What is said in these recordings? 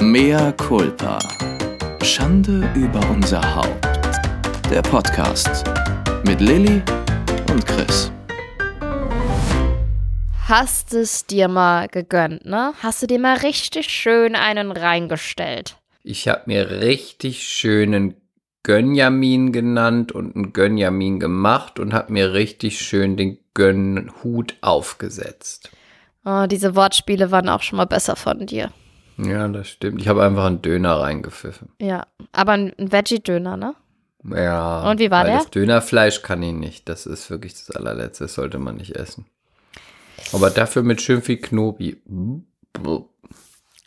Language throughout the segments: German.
Mea culpa. Schande über unser Haupt. Der Podcast mit Lilly und Chris. Hast es dir mal gegönnt, ne? Hast du dir mal richtig schön einen reingestellt? Ich habe mir richtig schönen Gönjamin genannt und einen Gönjamin gemacht und habe mir richtig schön den Gönnhut aufgesetzt. Oh, diese Wortspiele waren auch schon mal besser von dir. Ja, das stimmt. Ich habe einfach einen Döner reingepfiffen. Ja, aber ein Veggie-Döner, ne? Ja. Und wie war weil der? Das Dönerfleisch kann ich nicht. Das ist wirklich das allerletzte. Das sollte man nicht essen. Aber dafür mit schön viel Knobi.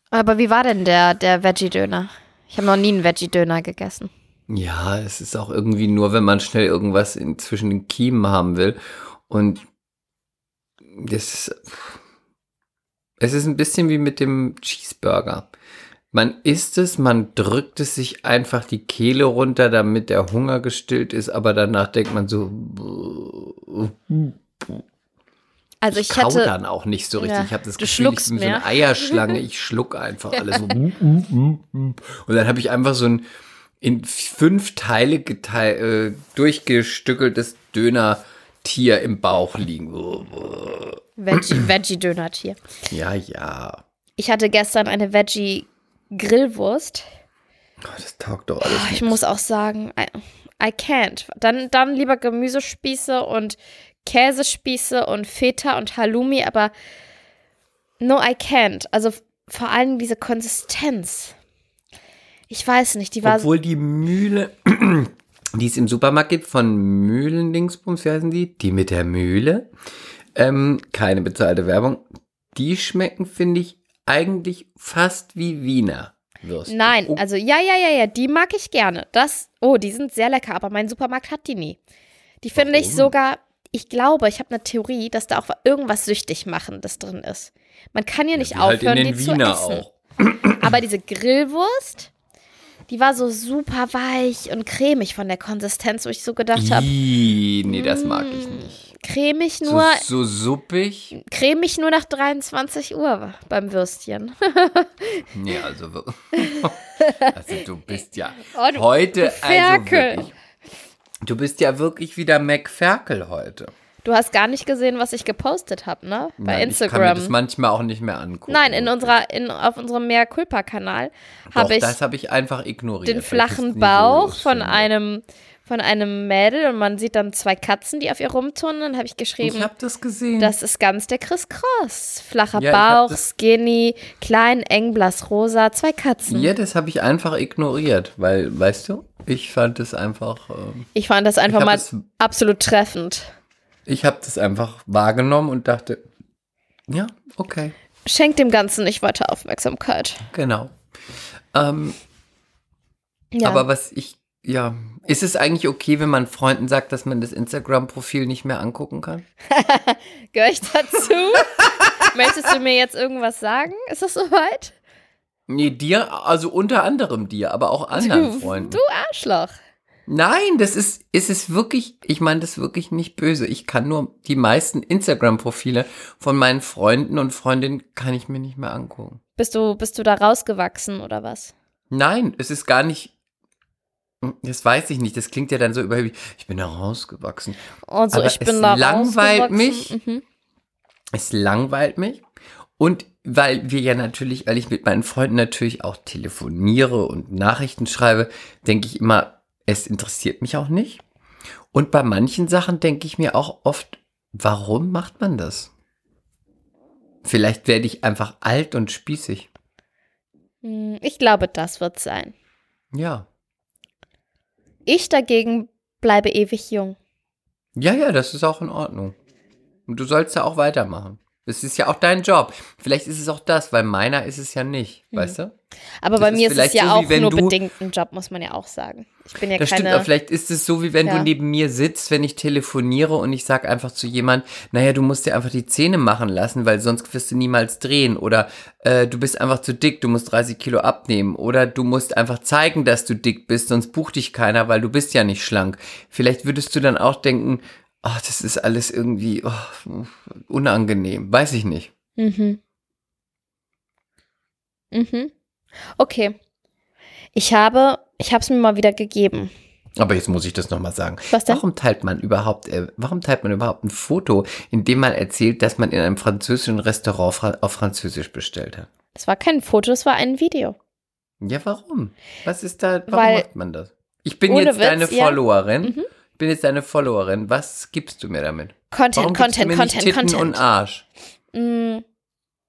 Aber wie war denn der, der Veggie-Döner? Ich habe noch nie einen Veggie-Döner gegessen. Ja, es ist auch irgendwie nur, wenn man schnell irgendwas in, zwischen den Kiemen haben will. Und das ist, es ist ein bisschen wie mit dem Cheeseburger. Man isst es, man drückt es sich einfach die Kehle runter, damit der Hunger gestillt ist, aber danach denkt man so, Also ich, ich, kau hätte. dann auch nicht so richtig. Ja, ich habe das Gefühl, ich bin so eine mehr. Eierschlange. Ich schluck einfach alles so. Und dann habe ich einfach so ein in fünf Teile getei- äh, durchgestückeltes Döner-Tier im Bauch liegen. Veggie- Veggie-Döner-Tier. Ja, ja. Ich hatte gestern eine Veggie-Grillwurst. Oh, das taugt doch alles. Ich nicht. muss auch sagen, I, I can't. Dann, dann lieber Gemüsespieße und Käsespieße und Feta und Halloumi, aber no, I can't. Also vor allem diese Konsistenz. Ich weiß nicht, die war. Obwohl die Mühle, die es im Supermarkt gibt, von Mühlendingsbums, wie heißen die? Die mit der Mühle. Ähm, keine bezahlte Werbung. Die schmecken, finde ich, eigentlich fast wie Wiener Würstchen. Nein, Oh, also ja, ja, ja, ja, die mag ich gerne. Das, oh, die sind sehr lecker, aber mein Supermarkt hat die nie. Die finde ich sogar, ich glaube, ich habe eine Theorie, dass da auch irgendwas süchtig machendes drin ist. Man kann ja nicht halt aufhören, den die Wiener zu essen. auch. Aber diese Grillwurst, die war so super weich und cremig von der Konsistenz, wo ich so gedacht habe, nee, das mag ich nicht. Cremig So, nur, so suppig? cremig nur nach 23 Uhr beim Würstchen. Nee, also. Also du bist ja Oh, du- heute, du also Ferkel. wirklich. Du bist ja wirklich wieder McFerkel heute. Du hast gar nicht gesehen, was ich gepostet habe, ne? Bei Nein, Instagram. Ich kann mir das manchmal auch nicht mehr angucken. Nein, in unserer, in, auf unserem Mea Culpa-Kanal habe ich das habe ich einfach ignoriert. den flachen Bauch von einem, von einem Mädel und man sieht dann zwei Katzen, die auf ihr rumturnen. Dann habe ich geschrieben, Ich habe das gesehen. das ist ganz der Chris Cross. Flacher Ja, Bauch, das- skinny, klein, eng, blass, rosa, zwei Katzen. ja, das habe ich einfach ignoriert, weil, weißt du, ich fand es einfach, ähm, Ich fand das einfach mal es- absolut treffend. ich habe das einfach wahrgenommen und dachte, ja, okay, Schenkt dem Ganzen nicht weiter Aufmerksamkeit. genau. Ähm, Ja. Aber was ich, ja, ist es eigentlich okay, wenn man Freunden sagt, dass man das Instagram-Profil nicht mehr angucken kann? Gehöre ich dazu? Möchtest du mir jetzt irgendwas sagen? Ist das soweit? Nee, dir, also unter anderem dir, aber auch anderen Freunden. Du Arschloch. Nein, das ist, ist es wirklich, ich meine das wirklich nicht böse. Ich kann nur die meisten Instagram-Profile von meinen Freunden und Freundinnen kann ich mir nicht mehr angucken. Bist du, bist du da rausgewachsen oder was? Nein, es ist gar nicht, das weiß ich nicht, das klingt ja dann so überheblich. Ich bin da rausgewachsen. Und so, Aber ich bin es da langweilt mich. Mhm. Es langweilt mich. Und weil wir ja natürlich, weil ich mit meinen Freunden natürlich auch telefoniere und Nachrichten schreibe, denke ich immer, es interessiert mich auch nicht. Und bei manchen Sachen denke ich mir auch oft, warum macht man das? Vielleicht werde ich einfach alt und spießig. Hm, Ich glaube, das wird sein. Ja. Ich dagegen bleibe ewig jung. Ja, ja, das ist auch in Ordnung. Und du sollst ja auch weitermachen. Es ist ja auch dein Job. Vielleicht ist es auch das, weil meiner ist es ja nicht, Mhm. weißt du? Aber Das bei ist mir ist es vielleicht ja so, auch nur du- bedingt ein Job, muss man ja auch sagen. Ich bin ja Das stimmt, keine. aber vielleicht ist es so, wie wenn Ja. du neben mir sitzt, wenn ich telefoniere und ich sage einfach zu jemand, naja, du musst dir einfach die Zähne machen lassen, weil sonst wirst du niemals drehen. Oder äh, du bist einfach zu dick, du musst 30 Kilo abnehmen. Oder du musst einfach zeigen, dass du dick bist, sonst bucht dich keiner, weil du bist ja nicht schlank. Vielleicht würdest du dann auch denken, ach, das ist alles irgendwie oh, unangenehm. Weiß ich nicht. Mhm. Mhm. Okay. Ich habe, ich habe es mir mal wieder gegeben. Aber jetzt muss ich das nochmal sagen. Was denn? Warum teilt man überhaupt, äh, warum teilt man überhaupt ein Foto, in dem man erzählt, dass man in einem französischen Restaurant fra auf Französisch bestellt hat? Das war kein Foto, das war ein Video. Ja, warum? Was ist da, warum Weil- macht man das? Ich bin jetzt Witz, deine ja. Followerin. Mhm. Ich bin jetzt deine Followerin. Was gibst du mir damit? Content, Warum Content, mir Content, Titten Content. und Arsch? Mm,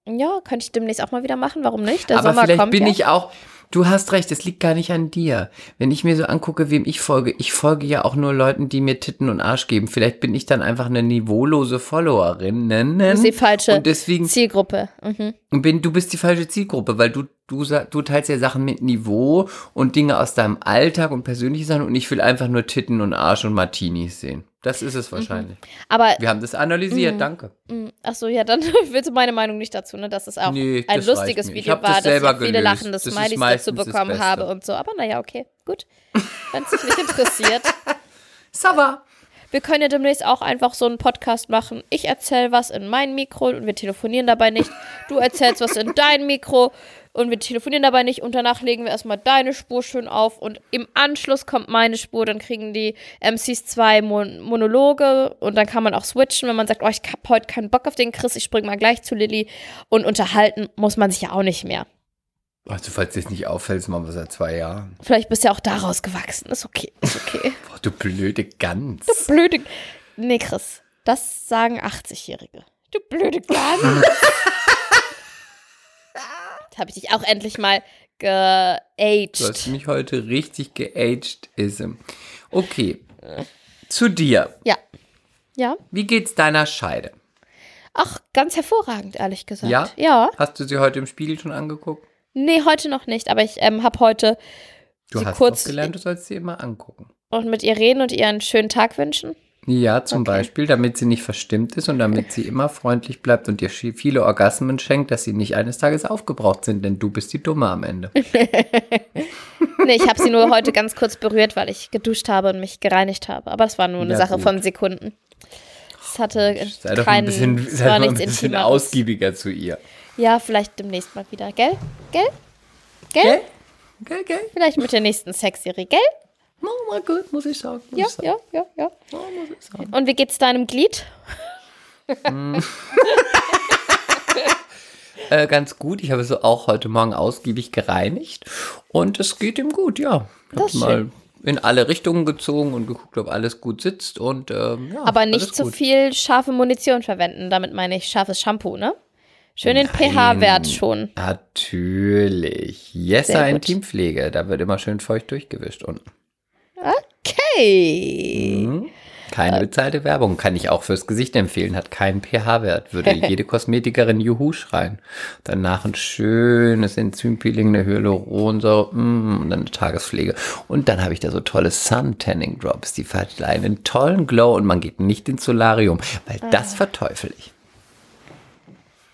ja, könnte ich demnächst auch mal wieder machen. Warum nicht? Der Aber Sommer vielleicht kommt bin ja. ich auch. Du hast recht, es liegt gar nicht an dir. Wenn ich mir so angucke, wem ich folge, ich folge ja auch nur Leuten, die mir Titten und Arsch geben. Vielleicht bin ich dann einfach eine niveaulose Followerin. Ne, ne? Das ist die falsche Und deswegen Zielgruppe. Mhm. bin du bist die falsche Zielgruppe, weil du du du teilst ja Sachen mit Niveau und Dinge aus deinem Alltag und persönliche Sachen und ich will einfach nur Titten und Arsch und Martinis sehen. Das ist es wahrscheinlich. Aber, Wir haben das analysiert, Mhm. danke. mm, ach so, ja, dann willst du meine Meinung nicht dazu, ne? Dass es auch Nee, ein lustiges Video hab das war, dass ich viele lachende Das Smileys dazu bekommen habe und so. Aber naja, okay, gut. Wenn es dich nicht interessiert. Sava. Wir können ja demnächst auch einfach so einen Podcast machen. Ich erzähle was in mein Mikro und wir telefonieren dabei nicht. Du erzählst was in dein Mikro und wir telefonieren dabei nicht. Und danach legen wir erstmal deine Spur schön auf und im Anschluss kommt meine Spur. Dann kriegen die MCs zwei Mon Monologe und dann kann man auch switchen, wenn man sagt, oh, ich hab heute keinen Bock auf den Chris, ich spring mal gleich zu Lilly. Und unterhalten muss man sich ja auch nicht mehr. Also, falls dir nicht auffällt, machen wir seit zwei Jahren. Vielleicht bist du ja auch daraus gewachsen. Ist okay, ist okay. Boah, du blöde Gans. blöde. Nee, Chris, das sagen 80-Jährige. Du blöde Gans. Habe ich dich auch endlich mal Du hast geaged. mich heute richtig geaged, Ism. Okay. Zu dir. Ja. Ja? Wie geht's deiner Scheide? Ach, ganz hervorragend, ehrlich gesagt. Ja? Ja. Hast du sie heute im Spiegel schon angeguckt? Nee, heute noch nicht, aber ich ähm, habe heute Du Sie hast kurz- gelernt, du sollst sie immer angucken. und mit ihr reden und ihr einen schönen Tag wünschen. Ja, zum Okay. Beispiel, damit sie nicht verstimmt ist und damit sie immer freundlich bleibt und dir viele Orgasmen schenkt, dass sie nicht eines Tages aufgebraucht sind, denn du bist die Dumme am Ende. Nee, ich habe sie nur heute ganz kurz berührt, weil ich geduscht habe und mich gereinigt habe. Aber das war nur eine Ja, Sache gut. von Sekunden. Es hatte Sei doch keinen, ein bisschen, es sei war doch ein bisschen Intimeres. ausgiebiger zu ihr. Ja, vielleicht demnächst mal wieder, gell? Gell? Gell? Gell? Gell, gell? Vielleicht mit der nächsten Sexserie, gell? Oh, mal gut, muss ich sagen. Muss Ja, ich sagen. ja, ja, ja. Oh, muss ich sagen. Und wie geht's deinem Glied? Äh, ganz gut. Ich habe sie auch heute Morgen ausgiebig gereinigt und es geht ihm gut, ja. Ich Das mal in alle Richtungen gezogen und geguckt, ob alles gut sitzt und ähm, ja, Aber nicht zu gut. viel scharfe Munition verwenden. Damit meine ich scharfes Shampoo, ne? Schön den pH-Wert schon. Natürlich. Yesa Sehr gut. Intimpflege, da wird immer schön feucht durchgewischt unten. Okay. Mhm. Keine bezahlte Werbung, kann ich auch fürs Gesicht empfehlen, hat keinen pH-Wert, würde jede Kosmetikerin Juhu schreien. Danach ein schönes Enzympeeling, eine Hyaluronsäure mm, und dann eine Tagespflege. Und dann habe ich da so tolle Sun-Tanning Drops, die verleihen einen tollen Glow und man geht nicht ins Solarium, weil Ah. das verteufel ich.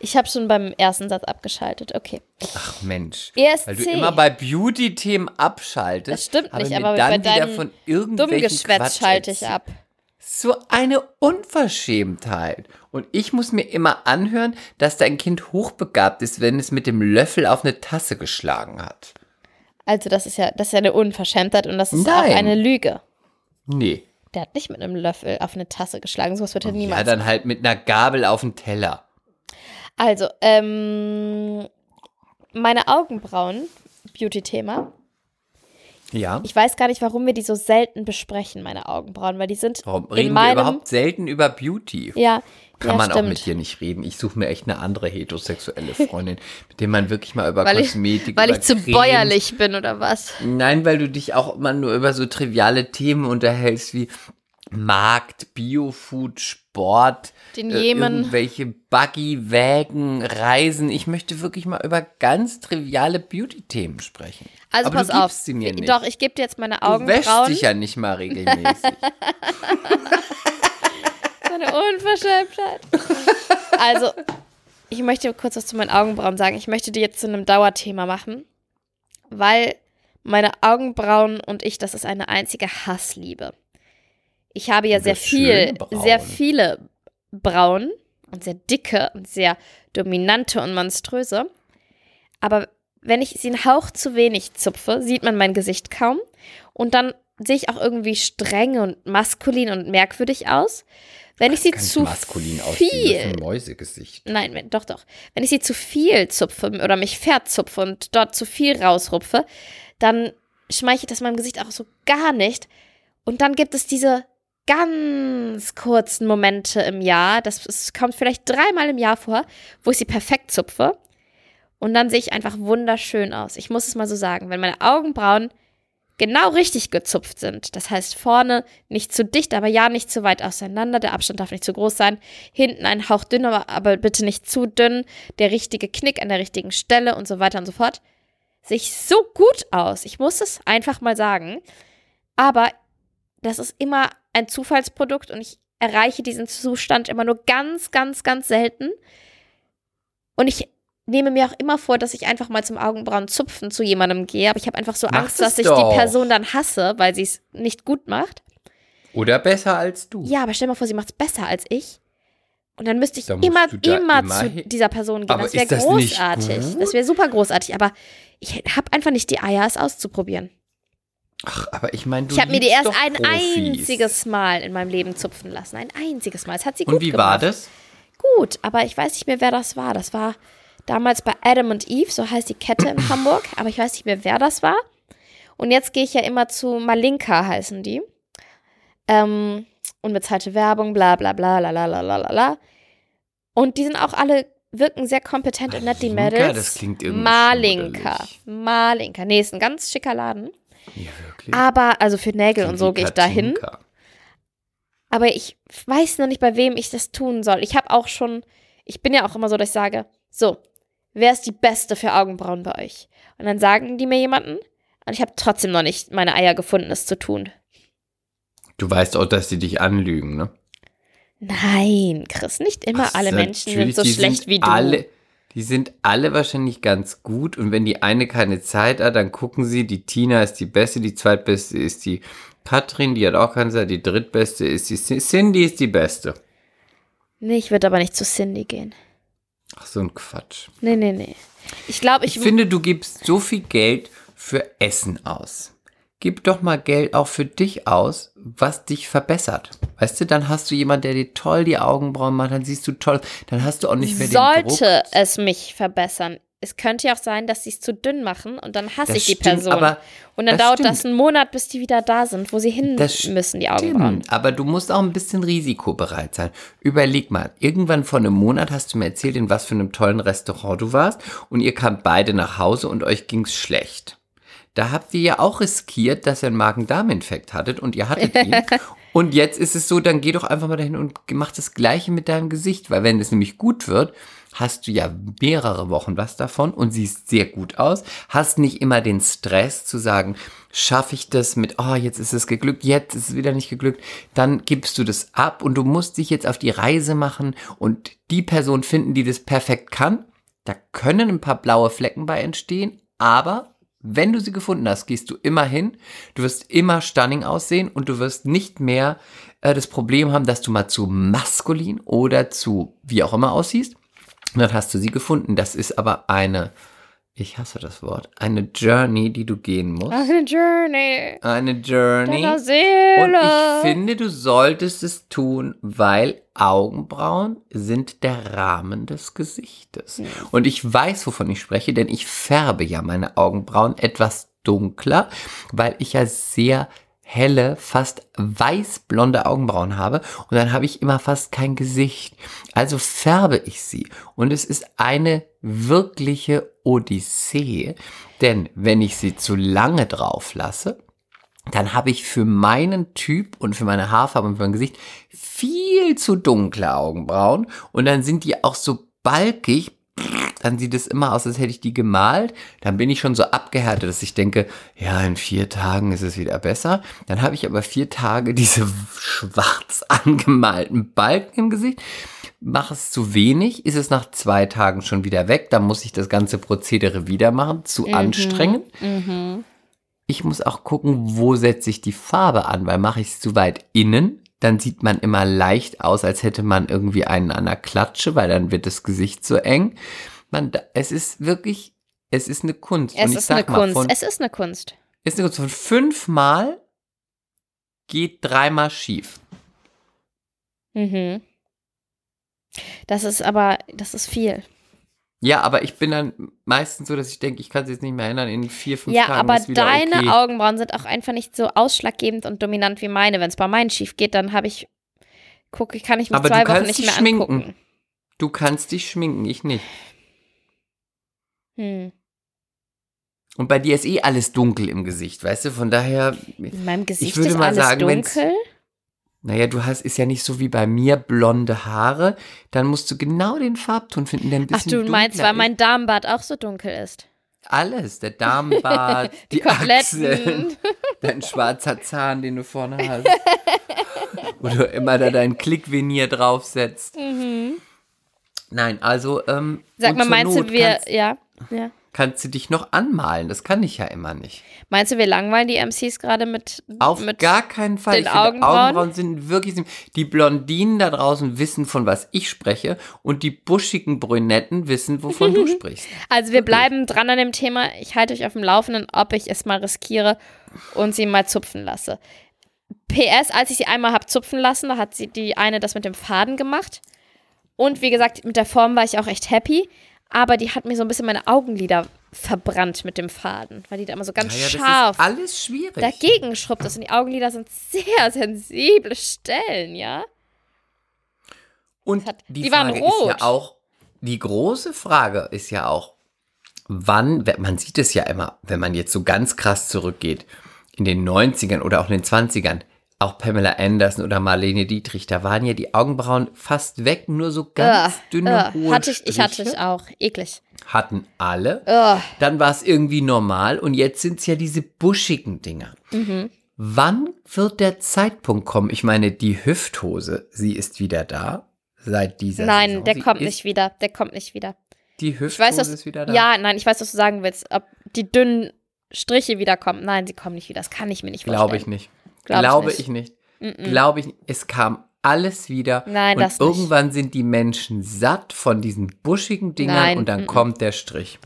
Ich habe schon beim ersten Satz abgeschaltet. Okay. Ach Mensch, ESC. weil du immer bei Beauty-Themen abschaltest. Das stimmt nicht, aber dann bei wieder deinem von irgendwelchen Dummgeschwätz schalte ich ab. So eine Unverschämtheit. Und ich muss mir immer anhören, dass dein Kind hochbegabt ist, wenn es mit dem Löffel auf eine Tasse geschlagen hat. Also, das ist ja, das ist ja eine Unverschämtheit und das ist auch Nein. eine Lüge. Nee. Der hat nicht mit einem Löffel auf eine Tasse geschlagen. Sowas wird er Ja, niemals. dann halt mit einer Gabel auf den Teller. Also, ähm, meine Augenbrauen, Beauty-Thema. Ja. Ich weiß gar nicht, warum wir die so selten besprechen, meine Augenbrauen, weil die sind Warum in reden wir meinem, überhaupt selten über Beauty? Ja, Kann ja, man stimmt. auch mit dir nicht reden. Ich suche mir echt eine andere heterosexuelle Freundin, mit der man wirklich mal über weil ich, Kosmetik, weil über ich zu Cremes- bäuerlich bin oder was? Nein, weil du dich auch immer nur über so triviale Themen unterhältst wie Markt, Biofood, Sport, Den äh, Jemen. irgendwelche Buggy, Wägen, Reisen. Ich möchte wirklich mal über ganz triviale Beauty-Themen sprechen. Also Aber pass du gibst auf. sie mir nicht. Doch, ich gebe dir jetzt meine du wäschst Augenbrauen. dich ja nicht mal regelmäßig. So eine Unverschämtheit. Also, ich möchte kurz was zu meinen Augenbrauen sagen. Ich möchte die jetzt zu einem Dauerthema machen, weil meine Augenbrauen und ich, das ist eine einzige Hassliebe. Ich habe ja sehr viel, Brauen. sehr viele Brauen und sehr dicke und sehr dominante und monströse. Aber wenn ich sie einen Hauch zu wenig zupfe, sieht man mein Gesicht kaum. Und dann sehe ich auch irgendwie streng und maskulin und merkwürdig aus. Wenn ich sie zu maskulin aussehen, viel ein Mäusegesicht. Nein, doch, doch. Wenn ich sie zu viel zupfe oder mich verzupfe und dort zu viel rausrupfe, dann schmeichelt das meinem Gesicht auch so gar nicht. Und dann gibt es diese ganz kurzen Momente im Jahr, das, das kommt vielleicht dreimal im Jahr vor, wo ich sie perfekt zupfe. Und dann sehe ich einfach wunderschön aus. Ich muss es mal so sagen, wenn meine Augenbrauen genau richtig gezupft sind. Das heißt, vorne nicht zu dicht, aber ja nicht zu weit auseinander. Der Abstand darf nicht zu groß sein. Hinten ein Hauch dünn, aber, aber bitte nicht zu dünn. Der richtige Knick an der richtigen Stelle und so weiter und so fort. Sehe ich so gut aus. Ich muss es einfach mal sagen. Aber das ist immer ein Zufallsprodukt und ich erreiche diesen Zustand immer nur ganz, ganz, ganz selten. Und ich nehme mir auch immer vor, dass ich einfach mal zum Augenbrauenzupfen zu jemandem gehe, aber ich habe einfach so Mach Angst, dass ich doch. die Person dann hasse, weil sie es nicht gut macht. Oder besser als du. Ja, aber stell mal vor, sie macht es besser als ich. Und dann müsste ich Da immer, immer, immer zu dieser Person gehen. Aber das wäre großartig. Das wäre super großartig. Aber ich habe einfach nicht die Eier, es auszuprobieren. Ach, aber ich meine, du ich habe mir die erst ein Profis. einziges Mal in meinem Leben zupfen lassen. Ein einziges Mal. Es hat sie gut Und wie gemacht. war das? Gut, aber ich weiß nicht mehr, wer das war. Das war damals bei Adam und Eve, so heißt die Kette in Hamburg, aber ich weiß nicht mehr, wer das war. Und jetzt gehe ich ja immer zu Malinka, heißen die. Ähm, unbezahlte Werbung, bla bla bla la la la la la la. Und die sind auch alle, wirken sehr kompetent und nett, die Malinka, Mädels. das klingt irgendwie Malinka. Malinka. Nee, ist ein ganz schicker Laden. Ja, wirklich. Aber, also für Nägel und so gehe ich da hin. Katinka. Aber ich weiß noch nicht, bei wem ich das tun soll. Ich habe auch schon, ich bin ja auch immer so, dass ich sage, so, wer ist die Beste für Augenbrauen bei euch? Und dann sagen die mir jemanden und ich habe trotzdem noch nicht meine Eier gefunden, es zu tun. Du weißt auch, dass sie dich anlügen, ne? Nein, Chris, nicht immer Ach, alle Menschen sind so die schlecht sind wie du. Alle, die sind alle wahrscheinlich ganz gut und wenn die eine keine Zeit hat, dann gucken sie, die Tina ist die beste, die zweitbeste ist die Katrin, die hat auch keine Zeit, die drittbeste ist die Ci- Cindy ist die beste. Nee, ich würde aber nicht zu Cindy gehen. Ach, so ein Quatsch. Nee, nee, nee. Ich glaube, ich, Ich finde, du gibst so viel Geld für Essen aus. Gib doch mal Geld auch für dich aus, was dich verbessert. Weißt du, dann hast du jemanden, der dir toll die Augenbrauen macht, dann siehst du toll, dann hast du auch nicht mehr den sollte es mich verbessern. Es könnte ja auch sein, dass sie es zu dünn machen und dann hasse Das ich die stimmt, Person. aber und dann das dauert stimmt. das einen Monat, bis die wieder da sind, wo sie hin Das müssen, die Augenbrauen. Stimmt, aber du musst auch ein bisschen risikobereit sein. Überleg mal, irgendwann vor einem Monat hast du mir erzählt, in was für einem tollen Restaurant du warst und ihr kamt beide nach Hause und euch ging's schlecht. Da habt ihr ja auch riskiert, dass ihr einen Magen-Darm-Infekt hattet und ihr hattet ihn. und jetzt ist es so, dann geh doch einfach mal dahin und mach das Gleiche mit deinem Gesicht, weil wenn es nämlich gut wird, hast du ja mehrere Wochen was davon und siehst sehr gut aus, hast nicht immer den Stress zu sagen, schaffe ich das mit, oh, jetzt ist es geglückt, jetzt ist es wieder nicht geglückt, dann gibst du das ab und du musst dich jetzt auf die Reise machen und die Person finden, die das perfekt kann. Da können ein paar blaue Flecken bei entstehen, aber wenn du sie gefunden hast, gehst du immer hin, du wirst immer stunning aussehen und du wirst nicht mehr äh, das Problem haben, dass du mal zu maskulin oder zu wie auch immer aussiehst. Und dann hast du sie gefunden. Das ist aber eine, ich hasse das Wort, eine Journey, die du gehen musst. Eine Journey. Eine Journey. Deiner Und Seele. ich finde, du solltest es tun, weil Augenbrauen sind der Rahmen des Gesichtes. Und ich weiß, wovon ich spreche, denn ich färbe ja meine Augenbrauen etwas dunkler, weil ich ja sehr helle, fast weißblonde Augenbrauen habe und dann habe ich immer fast kein Gesicht. Also färbe ich sie und es ist eine wirkliche Odyssee, denn wenn ich sie zu lange drauf lasse, dann habe ich für meinen Typ und für meine Haarfarbe und für mein Gesicht viel zu dunkle Augenbrauen und dann sind die auch so balkig. Dann sieht es immer aus, als hätte ich die gemalt. Dann bin ich schon so abgehärtet, dass ich denke, ja, in vier Tagen ist es wieder besser. Dann habe ich aber vier Tage diese schwarz angemalten Balken im Gesicht. Mache es zu wenig, ist es nach zwei Tagen schon wieder weg. Dann muss ich das ganze Prozedere wieder machen. Zu anstrengend. Ich muss auch gucken, wo setze ich die Farbe an, weil mache ich es zu weit innen, dann sieht man immer leicht aus, als hätte man irgendwie einen an der Klatsche, weil dann wird das Gesicht so eng. Man, es ist wirklich es ist eine Kunst. Es ist eine mal, Kunst. Von, es ist eine Kunst. ist eine Kunst. Von fünfmal geht dreimal schief. Mhm. Das ist aber, das ist viel. Ja, aber ich bin dann meistens so, dass ich denke, ich kann es jetzt nicht mehr erinnern, in vier, fünf Ja, Tagen aber ist wieder deine okay. Augenbrauen sind auch einfach nicht so ausschlaggebend und dominant wie meine. Wenn es bei meinen schief geht, dann habe ich, gucke, kann ich mich Aber zwei Wochen nicht mehr schminken. angucken. Du kannst dich schminken, ich nicht. Hm. Und bei dir ist eh alles dunkel im Gesicht, weißt du? Von daher, In meinem Gesicht würde ist mal alles sagen, dunkel. Naja, du hast, ist ja nicht so wie bei mir blonde Haare. Dann musst du genau den Farbton finden, der ein Ach, bisschen du meinst, weil mein Darmbad auch so dunkel ist. Alles, der Darmbart, die, Die. Achseln, dein schwarzer Zahn, den du vorne hast. Wo du immer da dein Klickvenier draufsetzt. Nein, also, ähm, Mhm. Sag mal, meinst Not du, wir, ja, ja. Kannst du dich noch anmalen? Das kann ich ja immer nicht. Meinst du, wir langweilen die MCs gerade mit, Auf mit gar keinen Fall. den ich finde, Augenbrauen? Augenbrauen sind wirklich. Die Blondinen da draußen wissen, von was ich spreche. Und die buschigen Brünetten wissen, wovon du sprichst. Also wir bleiben dran an dem Thema. Ich halte euch auf dem Laufenden, ob ich es mal riskiere und sie mal zupfen lasse. PS, als ich sie einmal habe zupfen lassen, da hat sie die eine das mit dem Faden gemacht. Und wie gesagt, mit der Form war ich auch echt happy. Aber die hat mir so ein bisschen meine Augenlider verbrannt mit dem Faden, weil die da immer so ganz Naja, das scharf ist alles schwierig. dagegen schrubbt ist. Und die Augenlider sind sehr sensible Stellen, ja? Und hat- die, die waren Frage ist ja rot. auch, die große Frage ist ja auch, wann, man sieht es ja immer, wenn man jetzt so ganz krass zurückgeht, in den 90ern oder auch in den 20ern, auch Pamela Anderson oder Marlene Dietrich, da waren ja die Augenbrauen fast weg, nur so ganz Ugh, dünne, ugh. hohe hatte ich, ich hatte ich auch. Eklig. Hatten alle. Ugh. Dann war es irgendwie normal und jetzt sind es ja diese buschigen Dinger. Mhm. Wann wird der Zeitpunkt kommen? Ich meine, die Hüfthose, sie ist wieder da seit dieser Nein, Saison. der Sie kommt nicht wieder. Der kommt nicht wieder. Die Ich Hüfthose weiß, dass, ist wieder da. Ja, nein, ich weiß, was du sagen willst. Ob die dünnen Striche wiederkommen. Nein, sie kommen nicht wieder. Das kann ich mir nicht vorstellen. glaube ich nicht. Glaub ich glaube nicht. ich nicht. Mm-mm. Glaube ich nicht. Es kam alles wieder. Nein, und das nicht. irgendwann sind die Menschen satt von diesen buschigen Dingern Nein, und dann mm-mm. kommt der Strich.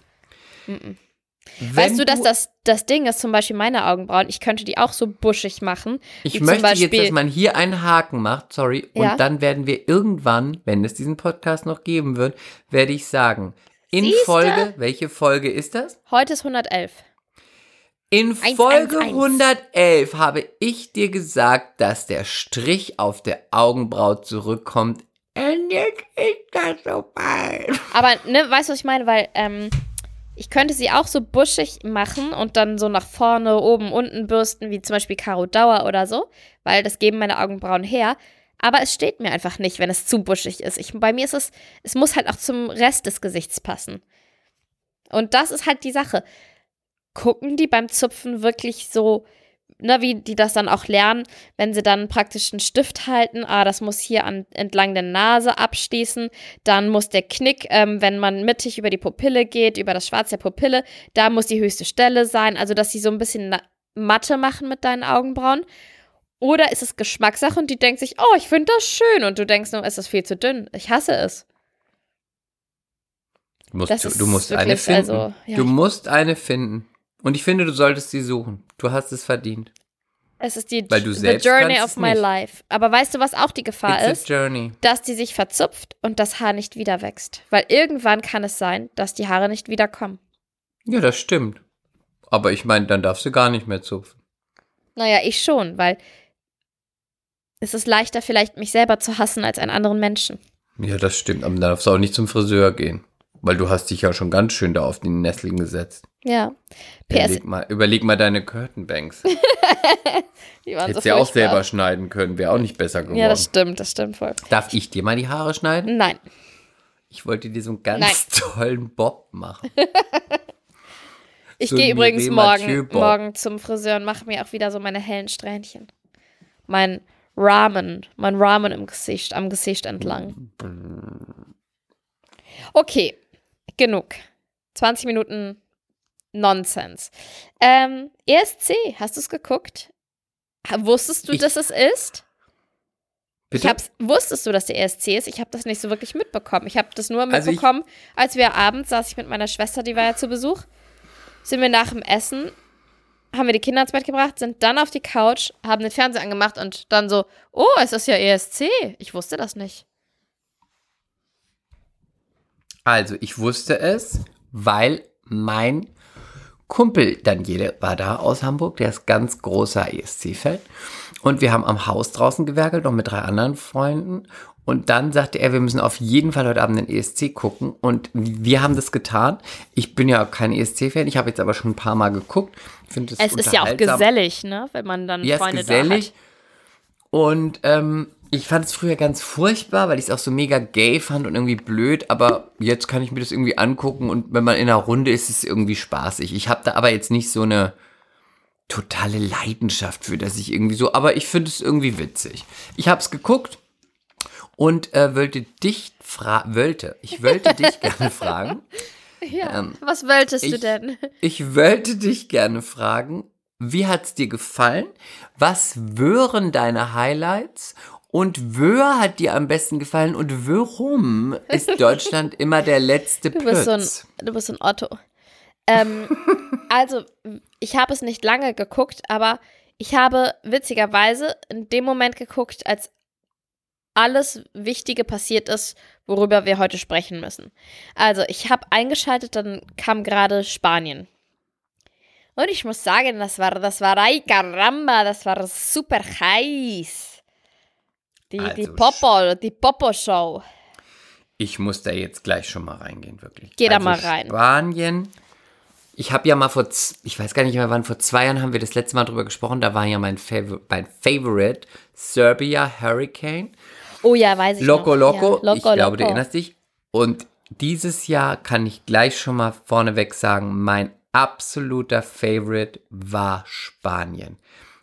Weißt du, dass das, das Ding ist, zum Beispiel meine Augenbrauen, ich könnte die auch so buschig machen. Ich möchte jetzt, Beispiel- dass man hier einen Haken macht, sorry, und Ja. dann werden wir irgendwann, wenn es diesen Podcast noch geben wird, werde ich sagen, in Siehste? Folge, welche Folge ist das? Heute ist 111. In Folge eins, eins. 111 habe ich dir gesagt, dass der Strich auf der Augenbraue zurückkommt. Und jetzt ist das so bald. Aber, ne, weißt du, was ich meine? Weil, ähm, ich könnte sie auch so buschig machen und dann so nach vorne, oben, unten bürsten, wie zum Beispiel Caro Dauer oder so, weil das geben meine Augenbrauen her. Aber es steht mir einfach nicht, wenn es zu buschig ist. Ich, bei mir ist es, es muss halt auch zum Rest des Gesichts passen. Und das ist halt die Sache. Gucken die beim Zupfen wirklich so, ne, wie die das dann auch lernen, wenn sie dann praktisch einen Stift halten, ah, das muss hier an, entlang der Nase abschließen, dann muss der Knick, ähm, wenn man mittig über die Pupille geht, über das Schwarz der Pupille, da muss die höchste Stelle sein, also dass sie so ein bisschen Matte machen mit deinen Augenbrauen. Oder ist es Geschmackssache und die denkt sich, oh, ich finde das schön und du denkst nur, es ist viel zu dünn. Ich hasse es. Du musst, du, du musst eine wirklich, finden. also, ja, du musst eine finden. Und ich finde, du solltest sie suchen. Du hast es verdient. Es ist die Weil du the journey of my nicht. life. Aber weißt du, was auch die Gefahr It's ist? journey. Dass die sich verzupft und das Haar nicht wieder wächst. Weil irgendwann kann es sein, dass die Haare nicht wiederkommen. Ja, das stimmt. Aber ich meine, dann darfst du gar nicht mehr zupfen. Naja, ich schon, weil es ist leichter, vielleicht mich selber zu hassen als einen anderen Menschen. Ja, das stimmt. Aber dann darfst du auch nicht zum Friseur gehen. Weil du hast dich ja schon ganz schön da auf die Nesseln gesetzt. Ja. PS, Überleg mal, überleg mal deine Curtain-Banks. die waren Hättest so ja auch selber schneiden können. Wäre auch nicht besser geworden. Ja, das stimmt, das stimmt voll. Darf ich dir mal die Haare schneiden? Nein. Ich wollte dir so einen ganz Nein. tollen Bob machen. Ich So gehe übrigens morgen, morgen zum Friseur und mache mir auch wieder so meine hellen Strähnchen. Mein Ramen, mein Ramen im Gesicht, am Gesicht entlang. Okay, genug. 20 Minuten Nonsens. Ähm, ESC, hast du es geguckt? Wusstest du, Ich- dass es ist? Bitte? Ich hab's, wusstest du, dass der ESC ist? Ich habe das nicht so wirklich mitbekommen. Ich habe das nur Also ich- mitbekommen, als wir abends saß ich mit meiner Schwester, die war ja zu Besuch. sind wir nach dem Essen, haben wir die Kinder ins Bett gebracht, sind dann auf die Couch, haben den Fernseher angemacht und dann so, oh, es ist ja ESC. Ich wusste das nicht. Also, ich wusste es, weil mein Kumpel Daniele war da aus Hamburg, der ist ganz großer ESC-Fan. Und wir haben am Haus draußen gewerkelt, noch mit drei anderen Freunden. Und dann sagte er, wir müssen auf jeden Fall heute Abend den ESC gucken. Und wir haben das getan. Ich bin ja kein ESC-Fan, ich habe jetzt aber schon ein paar Mal geguckt. Es ist ja auch gesellig, ne? Wenn man dann ja, Freunde ist gesellig. da hat. Und ähm, ich fand es früher ganz furchtbar, weil ich es auch so mega gay fand und irgendwie blöd, aber jetzt kann ich mir das irgendwie angucken und wenn man in einer Runde ist, ist es irgendwie spaßig. Ich habe da aber jetzt nicht so eine totale Leidenschaft für, dass ich irgendwie so, aber ich finde es irgendwie witzig. Ich habe es geguckt und äh, wollte dich fragen, wollte, ich wollte dich gerne fragen. Ja, ähm, was wolltest ich, du denn? Ich wollte dich gerne fragen, wie hat es dir gefallen? Was wären deine Highlights? Und wer hat dir am besten gefallen und warum ist Deutschland immer der letzte du bist, so ein, du bist so ein Otto. Ähm, also, ich habe es nicht lange geguckt, aber ich habe witzigerweise in dem Moment geguckt, als alles Wichtige passiert ist, worüber wir heute sprechen müssen. Also, ich habe eingeschaltet, dann kam gerade Spanien. Und ich muss sagen, das war, das war, ay caramba, das war super heiß. Die, also, die Popo, die Popo-Show. Ich muss da jetzt gleich schon mal reingehen, wirklich. Geh also da mal rein. Spanien. Ich habe ja mal vor, ich weiß gar nicht mehr wann, vor zwei Jahren haben wir das letzte Mal drüber gesprochen. Da war ja mein, Favor mein Favorite, Serbia Hurricane. Oh ja, weiß ich Loco noch. Loco. Ja, Loco ich glaube, du erinnerst dich. Und dieses Jahr kann ich gleich schon mal vorneweg sagen, mein absoluter Favorite war Spanien.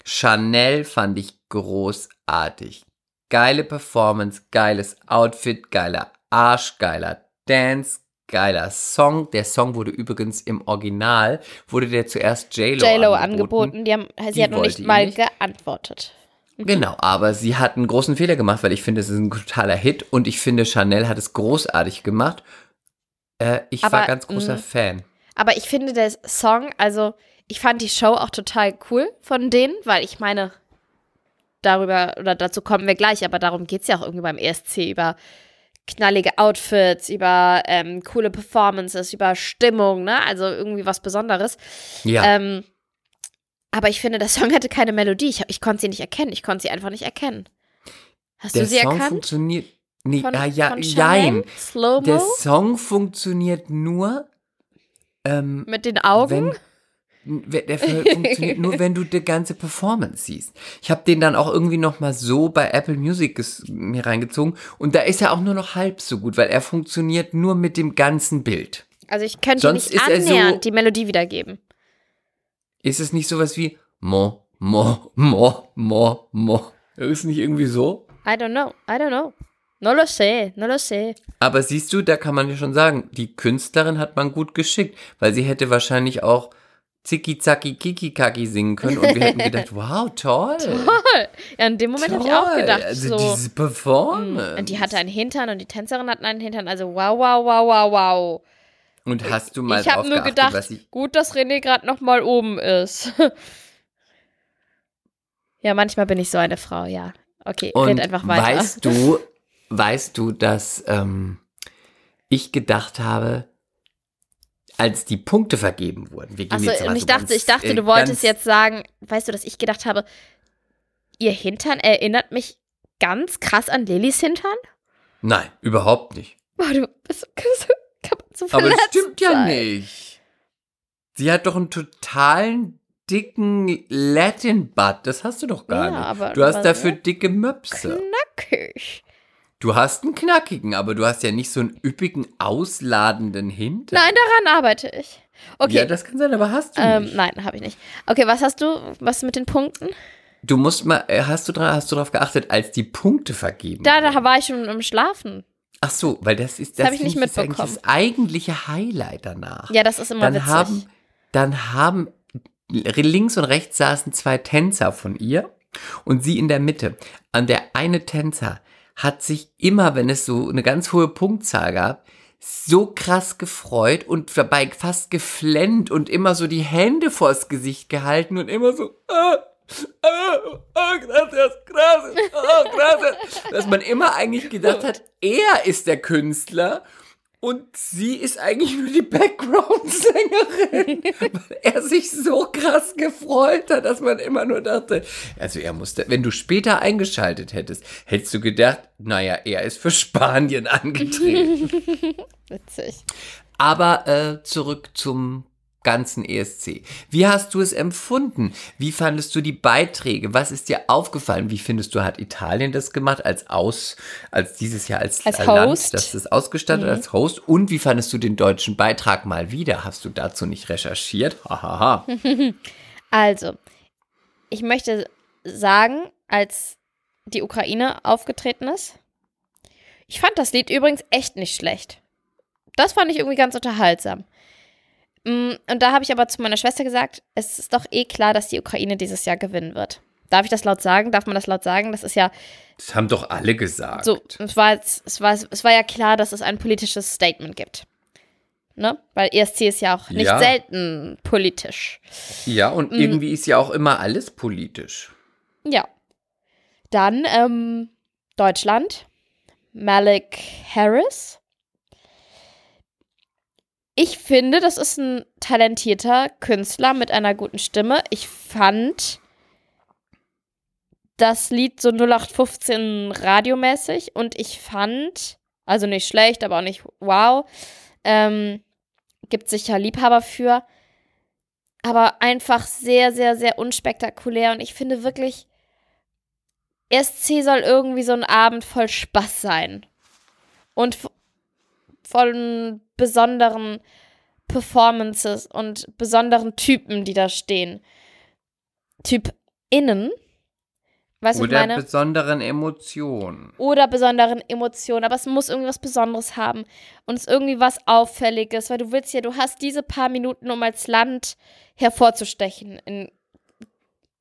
Chanel fand ich großartig. Geile Performance, geiles Outfit, geiler Arsch, geiler Dance, geiler Song. Der Song wurde übrigens im Original, wurde der zuerst J-Lo angeboten. angeboten. Die haben, sie die hat noch nicht mal nicht. geantwortet. Mhm. Genau, aber sie hat einen großen Fehler gemacht, weil ich finde, es ist ein totaler Hit und ich finde, Chanel hat es großartig gemacht. Äh, ich aber, war ganz großer mh, Fan. Aber ich finde, der Song, also ich fand die Show auch total cool von denen, weil ich meine, darüber, oder dazu kommen wir gleich, aber darum geht es ja auch irgendwie beim ESC, über knallige Outfits, über ähm, coole Performances, über Stimmung, ne? Also irgendwie was Besonderes. Ja. Ähm, aber ich finde, der Song hatte keine Melodie. Ich, ich konnte sie nicht erkennen. Ich konnte sie einfach nicht erkennen. Hast der du sie Song erkannt? funktioniert. Nee, von, ah, ja, von. Slow-mo? Der Song funktioniert nur. Ähm, Mit den Augen? Wenn, der funktioniert nur, wenn du die ganze Performance siehst. Ich habe den dann auch irgendwie noch mal so bei Apple Music mir reingezogen und da ist er auch nur noch halb so gut, weil er funktioniert nur mit dem ganzen Bild. Also ich könnte Sonst nicht annähernd so, die Melodie wiedergeben. Ist es nicht sowas wie Mo, Mo, Mo, Mo, Mo? Ist nicht irgendwie so? I don't know, I don't know. No lo sé, no lo sé. Aber siehst du, da kann man ja schon sagen, die Künstlerin hat man gut geschickt, weil sie hätte wahrscheinlich auch Zicki Zacki Kiki Kaki singen können und wir hätten gedacht, wow, toll. Toll. Ja, in dem Moment habe ich auch gedacht, also so. diese Performance. Und die hatte einen Hintern und die Tänzerin hatten einen Hintern, also wow, wow, wow, wow, wow. Und hast du mal Ich habe nur gedacht, ich gut, dass René gerade noch mal oben ist. ja, manchmal bin ich so eine Frau, ja. Okay, und red einfach weiter. Weißt du, weißt du, dass ähm, ich gedacht habe, als die Punkte vergeben wurden. Wir gehen und ich so dachte, ganz, ich dachte, äh, du wolltest jetzt sagen, weißt du, dass ich gedacht habe, ihr Hintern erinnert mich ganz krass an Lillys Hintern? Nein, überhaupt nicht. Boah, du bist so, so Aber das stimmt ja nicht. Sie hat doch einen totalen dicken Latin Butt. Das hast du doch gar ja, nicht. Aber du hast dafür dicke Möpse. Knackig. Du hast einen knackigen, aber du hast ja nicht so einen üppigen, ausladenden Hintern. Nein, daran arbeite ich. Okay. Ja, das kann sein, aber hast du ähm, nicht. Nein, habe ich nicht. Okay, was hast du? Was mit den Punkten? Du musst mal, äh, hast du, dran, hast du darauf geachtet, als die Punkte vergeben Da, da war ich schon im Schlafen. Ach so, weil das ist das, das ich nicht ist mitbekommen. das eigentliche Highlight danach. Ja, das ist immer dann witzig. haben, dann haben links und rechts saßen zwei Tänzer von ihr und sie in der Mitte. An der eine Tänzer hat sich immer, wenn es so eine ganz hohe Punktzahl gab, so krass gefreut und dabei fast geflennt und immer so die Hände vors Gesicht gehalten und immer so, ah, ah, oh, gracias, gracias, oh, gracias. Dass man immer eigentlich gedacht hat, er ist der Künstler und sie ist eigentlich nur die Background-Sängerin, weil er sich so krass gefreut hat, dass man immer nur dachte, also er musste, wenn du später eingeschaltet hättest, hättest du gedacht, naja, er ist für Spanien angetreten. Witzig. Aber äh, zurück zum ganzen ESC. Wie hast du es empfunden? Wie fandest du die Beiträge? Was ist dir aufgefallen? Wie findest du, hat Italien das gemacht als Aus, als dieses Jahr als, Als Land, Host. das ist ausgestattet als Host? Und wie fandest du den deutschen Beitrag mal wieder? Hast du dazu nicht recherchiert? Hahaha. Also, ich möchte sagen, als die Ukraine aufgetreten ist, ich fand das Lied übrigens echt nicht schlecht. Das fand ich irgendwie ganz unterhaltsam. Mm, Und da habe ich aber zu meiner Schwester gesagt, es ist doch eh klar, dass die Ukraine dieses Jahr gewinnen wird. Darf ich das laut sagen? Darf man das laut sagen? Das ist ja Das haben doch alle gesagt. so, es war, jetzt, es, war, es war ja klar, dass es ein politisches Statement gibt. Ne? Weil ESC ist ja auch nicht Ja. selten politisch. Ja, und Mm. irgendwie ist ja auch immer alles politisch. Ja. Dann ähm, Deutschland. Malik Harris. Ich finde, das ist ein talentierter Künstler mit einer guten Stimme. Ich fand das Lied so 0815 radiomäßig und ich fand, also nicht schlecht, aber auch nicht wow, ähm, gibt sicher Liebhaber für, aber einfach sehr, sehr, sehr unspektakulär und ich finde wirklich, ESC soll irgendwie so ein Abend voll Spaß sein. Und von besonderen Performances und besonderen Typen, die da stehen. Typ innen. Weißt Oder meine? besonderen Emotionen. Oder besonderen Emotionen. Aber es muss irgendwas Besonderes haben. Und es ist irgendwie was Auffälliges, weil du willst ja, du hast diese paar Minuten, um als Land hervorzustechen. In,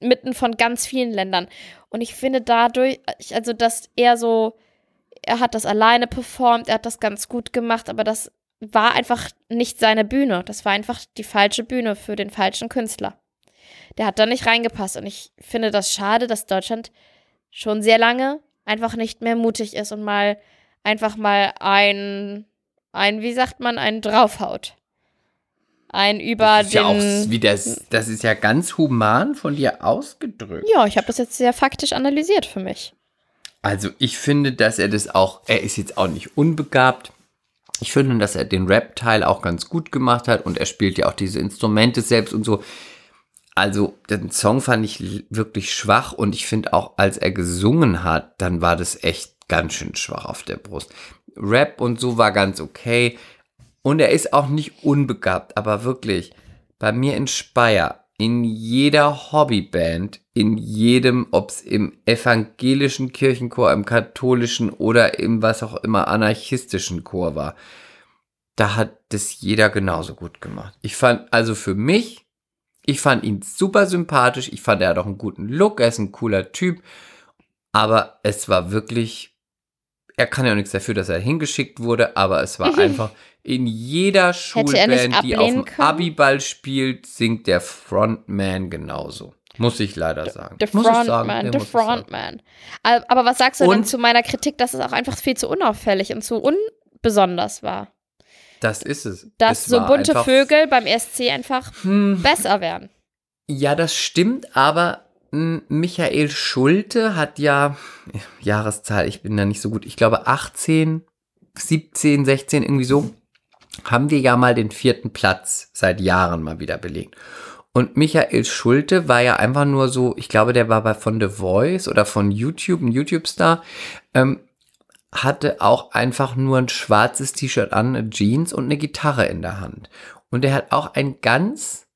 mitten von ganz vielen Ländern. Und ich finde dadurch, also dass er so, er hat das alleine performt, er hat das ganz gut gemacht, aber das war einfach nicht seine Bühne. Das war einfach die falsche Bühne für den falschen Künstler. Der hat da nicht reingepasst. Und ich finde das schade, dass Deutschland schon sehr lange einfach nicht mehr mutig ist und mal einfach mal ein, ein, wie sagt man, einen draufhaut. Ein über Das ist ja auch, den. wie das, das ist ja ganz human von dir ausgedrückt. Ja, ich habe das jetzt sehr faktisch analysiert für mich. Also ich finde, dass er das auch, er ist jetzt auch nicht unbegabt. Ich finde, dass er den Rap-Teil auch ganz gut gemacht hat und er spielt ja auch diese Instrumente selbst und so. Also den Song fand ich wirklich schwach und ich finde auch, als er gesungen hat, dann war das echt ganz schön schwach auf der Brust. Rap und so war ganz okay und er ist auch nicht unbegabt, aber wirklich bei mir in Speyer, in jeder Hobbyband, in jedem, ob es im evangelischen Kirchenchor, im katholischen oder im was auch immer anarchistischen Chor war, da hat das jeder genauso gut gemacht. Ich fand, also für mich, ich fand ihn super sympathisch, ich fand, er hat auch einen guten Look, er ist ein cooler Typ, aber es war wirklich, er kann ja auch nichts dafür, dass er hingeschickt wurde, aber es war einfach in jeder er Schulband, die auf dem? Abiball spielt, singt der Frontman genauso. Muss ich leider sagen. The. Frontman, the. Frontman. Aber was sagst du denn Und- zu meiner Kritik, dass es auch einfach viel zu unauffällig und zu unbesonders war? Das ist es. Dass Es so bunte Vögel beim ESC einfach Hm, besser wären. Ja, das stimmt, aber Michael Schulte hat ja, Jahreszahl, ich bin da nicht so gut, ich glaube 18, 17, 16, irgendwie so, haben wir ja mal den vierten Platz seit Jahren mal wieder belegt. Und Michael Schulte war ja einfach nur so, ich glaube, der war bei von The Voice oder von YouTube, ein YouTube-Star, ähm, hatte auch einfach nur ein schwarzes T-Shirt an, eine Jeans und eine Gitarre in der Hand. Und er hat auch ein ganz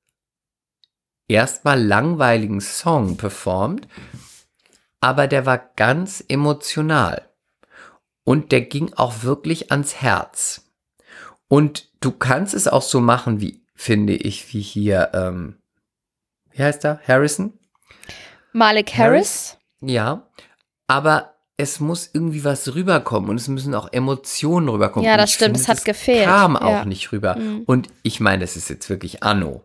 erstmal langweiligen Song performt, aber der war ganz emotional. Und der ging auch wirklich ans Herz. Und du kannst es auch so machen, wie, finde ich, wie hier, ähm, wie heißt er? Harrison? Malik Harris? Ja, aber es muss irgendwie was rüberkommen und es müssen auch Emotionen rüberkommen. Ja, das stimmt, finde, es hat gefehlt. kam Ja. auch nicht rüber. Mhm. Und ich meine, das ist jetzt wirklich Anno.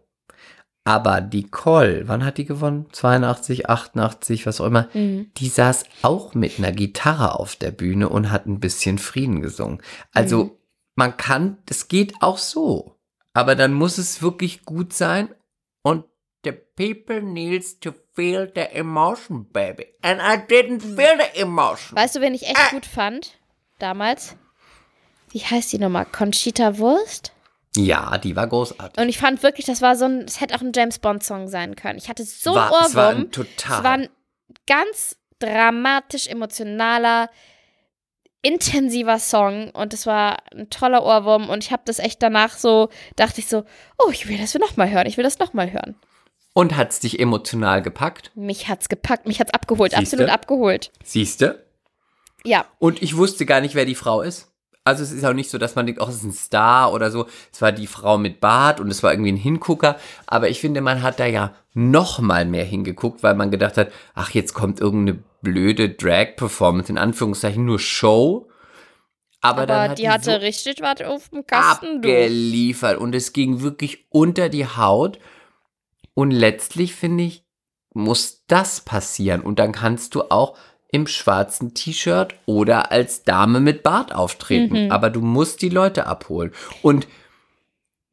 Aber die Cole, wann hat die gewonnen? 82, 88, was auch immer. Mhm. Die saß auch mit einer Gitarre auf der Bühne und hat ein bisschen Frieden gesungen. Also Mhm. man kann, das geht auch so. Aber dann muss es wirklich gut sein und the people needs to feel the emotion, baby. And I didn't feel the emotion. Weißt du, wen ich Ah. echt gut fand damals? Wie heißt die nochmal? Conchita Wurst? Ja, die war großartig. Und ich fand wirklich, das war so ein, es hätte auch ein James Bond Song sein können. Ich hatte so War- einen es war Ohrwurm. ein total- Es war ein ganz dramatisch emotionaler, intensiver Song und es war ein toller Ohrwurm und ich habe das echt danach so, dachte ich so, oh, ich will das nochmal hören, ich will das nochmal hören. Und hat's dich emotional gepackt? Mich hat's gepackt, mich hat's abgeholt, Siehste? absolut abgeholt. Siehste? Ja, Und ich wusste gar nicht, wer die Frau ist. Also es ist auch nicht so, dass man denkt, oh, es ist ein Star oder so. Es war die Frau mit Bart und es war irgendwie ein Hingucker. Aber ich finde, man hat da ja noch mal mehr hingeguckt, weil man gedacht hat, ach, jetzt kommt irgendeine blöde Drag-Performance, in Anführungszeichen nur Show. Aber, aber, dann hat die, die hatte so richtig was auf dem Kasten, abgeliefert und es ging wirklich unter die Haut. Und letztlich finde ich, muss das passieren und dann kannst du auch im schwarzen T-Shirt oder als Dame mit Bart auftreten. Mhm. Aber du musst die Leute abholen. Und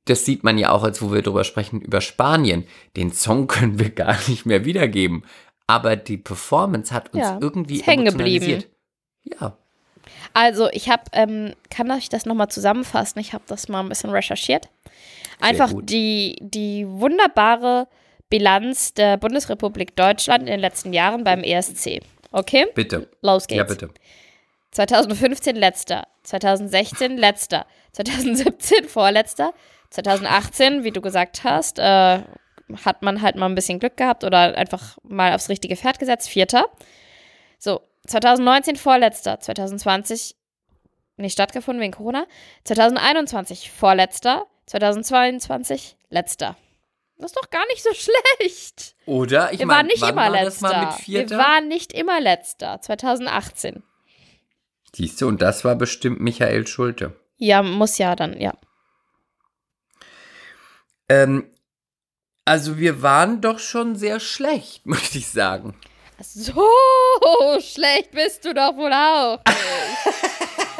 das sieht man ja auch, als wo wir drüber sprechen, über Spanien. Den Song können wir gar nicht mehr wiedergeben. Aber die Performance hat uns Ja, irgendwie hängen geblieben. Ja. Also, ich habe, ähm, kann ich das nochmal zusammenfassen? Ich habe das mal ein bisschen recherchiert. Einfach die, die wunderbare Bilanz der Bundesrepublik Deutschland in den letzten Jahren beim ESC. Okay? Bitte. Los geht's. Ja, bitte. 2015 letzter, 2016 letzter, 2017 vorletzter, 2018, wie du gesagt hast, äh, hat man halt mal ein bisschen Glück gehabt oder einfach mal aufs richtige Pferd gesetzt, vierter. So, 2019 vorletzter, 2020 nicht stattgefunden wegen Corona, 2021 vorletzter, 2022 letzter. Das ist doch gar nicht so schlecht. Oder? Ich Wir meine, waren nicht immer war letzter. Wir waren nicht immer letzter, 2018. Siehst du, und das war bestimmt Michael Schulte. Ja, muss ja dann, ja. Ähm, also wir waren doch schon sehr schlecht, möchte ich sagen. So schlecht bist du doch wohl auch.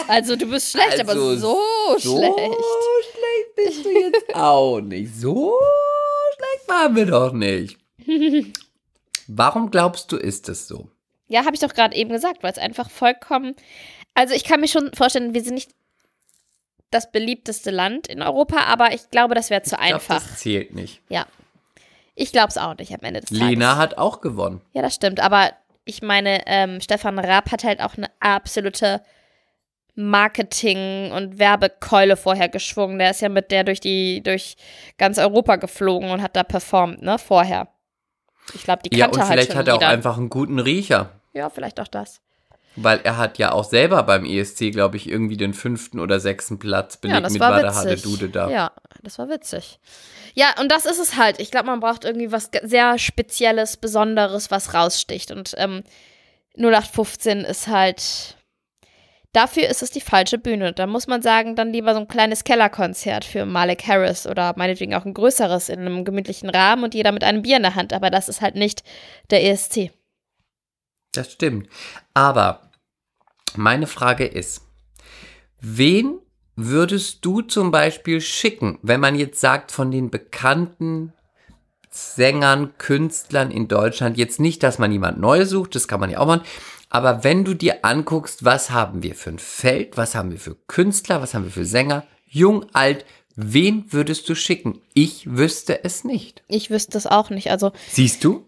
Also du bist schlecht, aber Also, so, schlecht. schlecht bist du jetzt auch nicht. So waren wir doch nicht. Warum glaubst du, ist es so? Ja, habe ich doch gerade eben gesagt, weil es einfach vollkommen. Also ich kann mir schon vorstellen, wir sind nicht das beliebteste Land in Europa, aber ich glaube, das wäre zu Ich glaub, einfach. das zählt nicht. ja. Ich glaube es auch nicht am Ende des Lena Tages. hat auch gewonnen. Ja, das stimmt. Aber ich meine, ähm, Stefan Raab hat halt auch eine absolute Marketing- und Werbekeule vorher geschwungen. Der ist ja mit der durch die, durch ganz Europa geflogen und hat da performt, ne, vorher. Ich glaube, die Ja, kannte und halt vielleicht schon hat er auch jeder. einfach einen guten Riecher. Ja, vielleicht auch das. Weil er hat ja auch selber beim ESC, glaube ich, irgendwie den fünften oder sechsten Platz belegt Ja, das mit war Wada Hade witzig. Dude da. Ja, das war witzig. Ja, und das ist es halt. Ich glaube, man braucht irgendwie was sehr Spezielles, Besonderes, was raussticht. Und ähm, 0815 ist halt. Dafür ist es die falsche Bühne. Da muss man sagen, dann lieber so ein kleines Kellerkonzert für Malik Harris oder meinetwegen auch ein größeres in einem gemütlichen Rahmen und jeder mit einem Bier in der Hand. Aber das ist halt nicht der ESC. Das stimmt. Aber meine Frage ist, wen würdest du zum Beispiel schicken, wenn man jetzt sagt, von den bekannten Sängern, Künstlern in Deutschland, jetzt nicht, dass man jemand neu sucht, das kann man ja auch machen, aber wenn du dir anguckst, was haben wir für ein Feld, was haben wir für Künstler, was haben wir für Sänger, jung, alt, wen würdest du schicken? Ich wüsste es nicht. Ich wüsste es auch nicht. Also, Siehst du?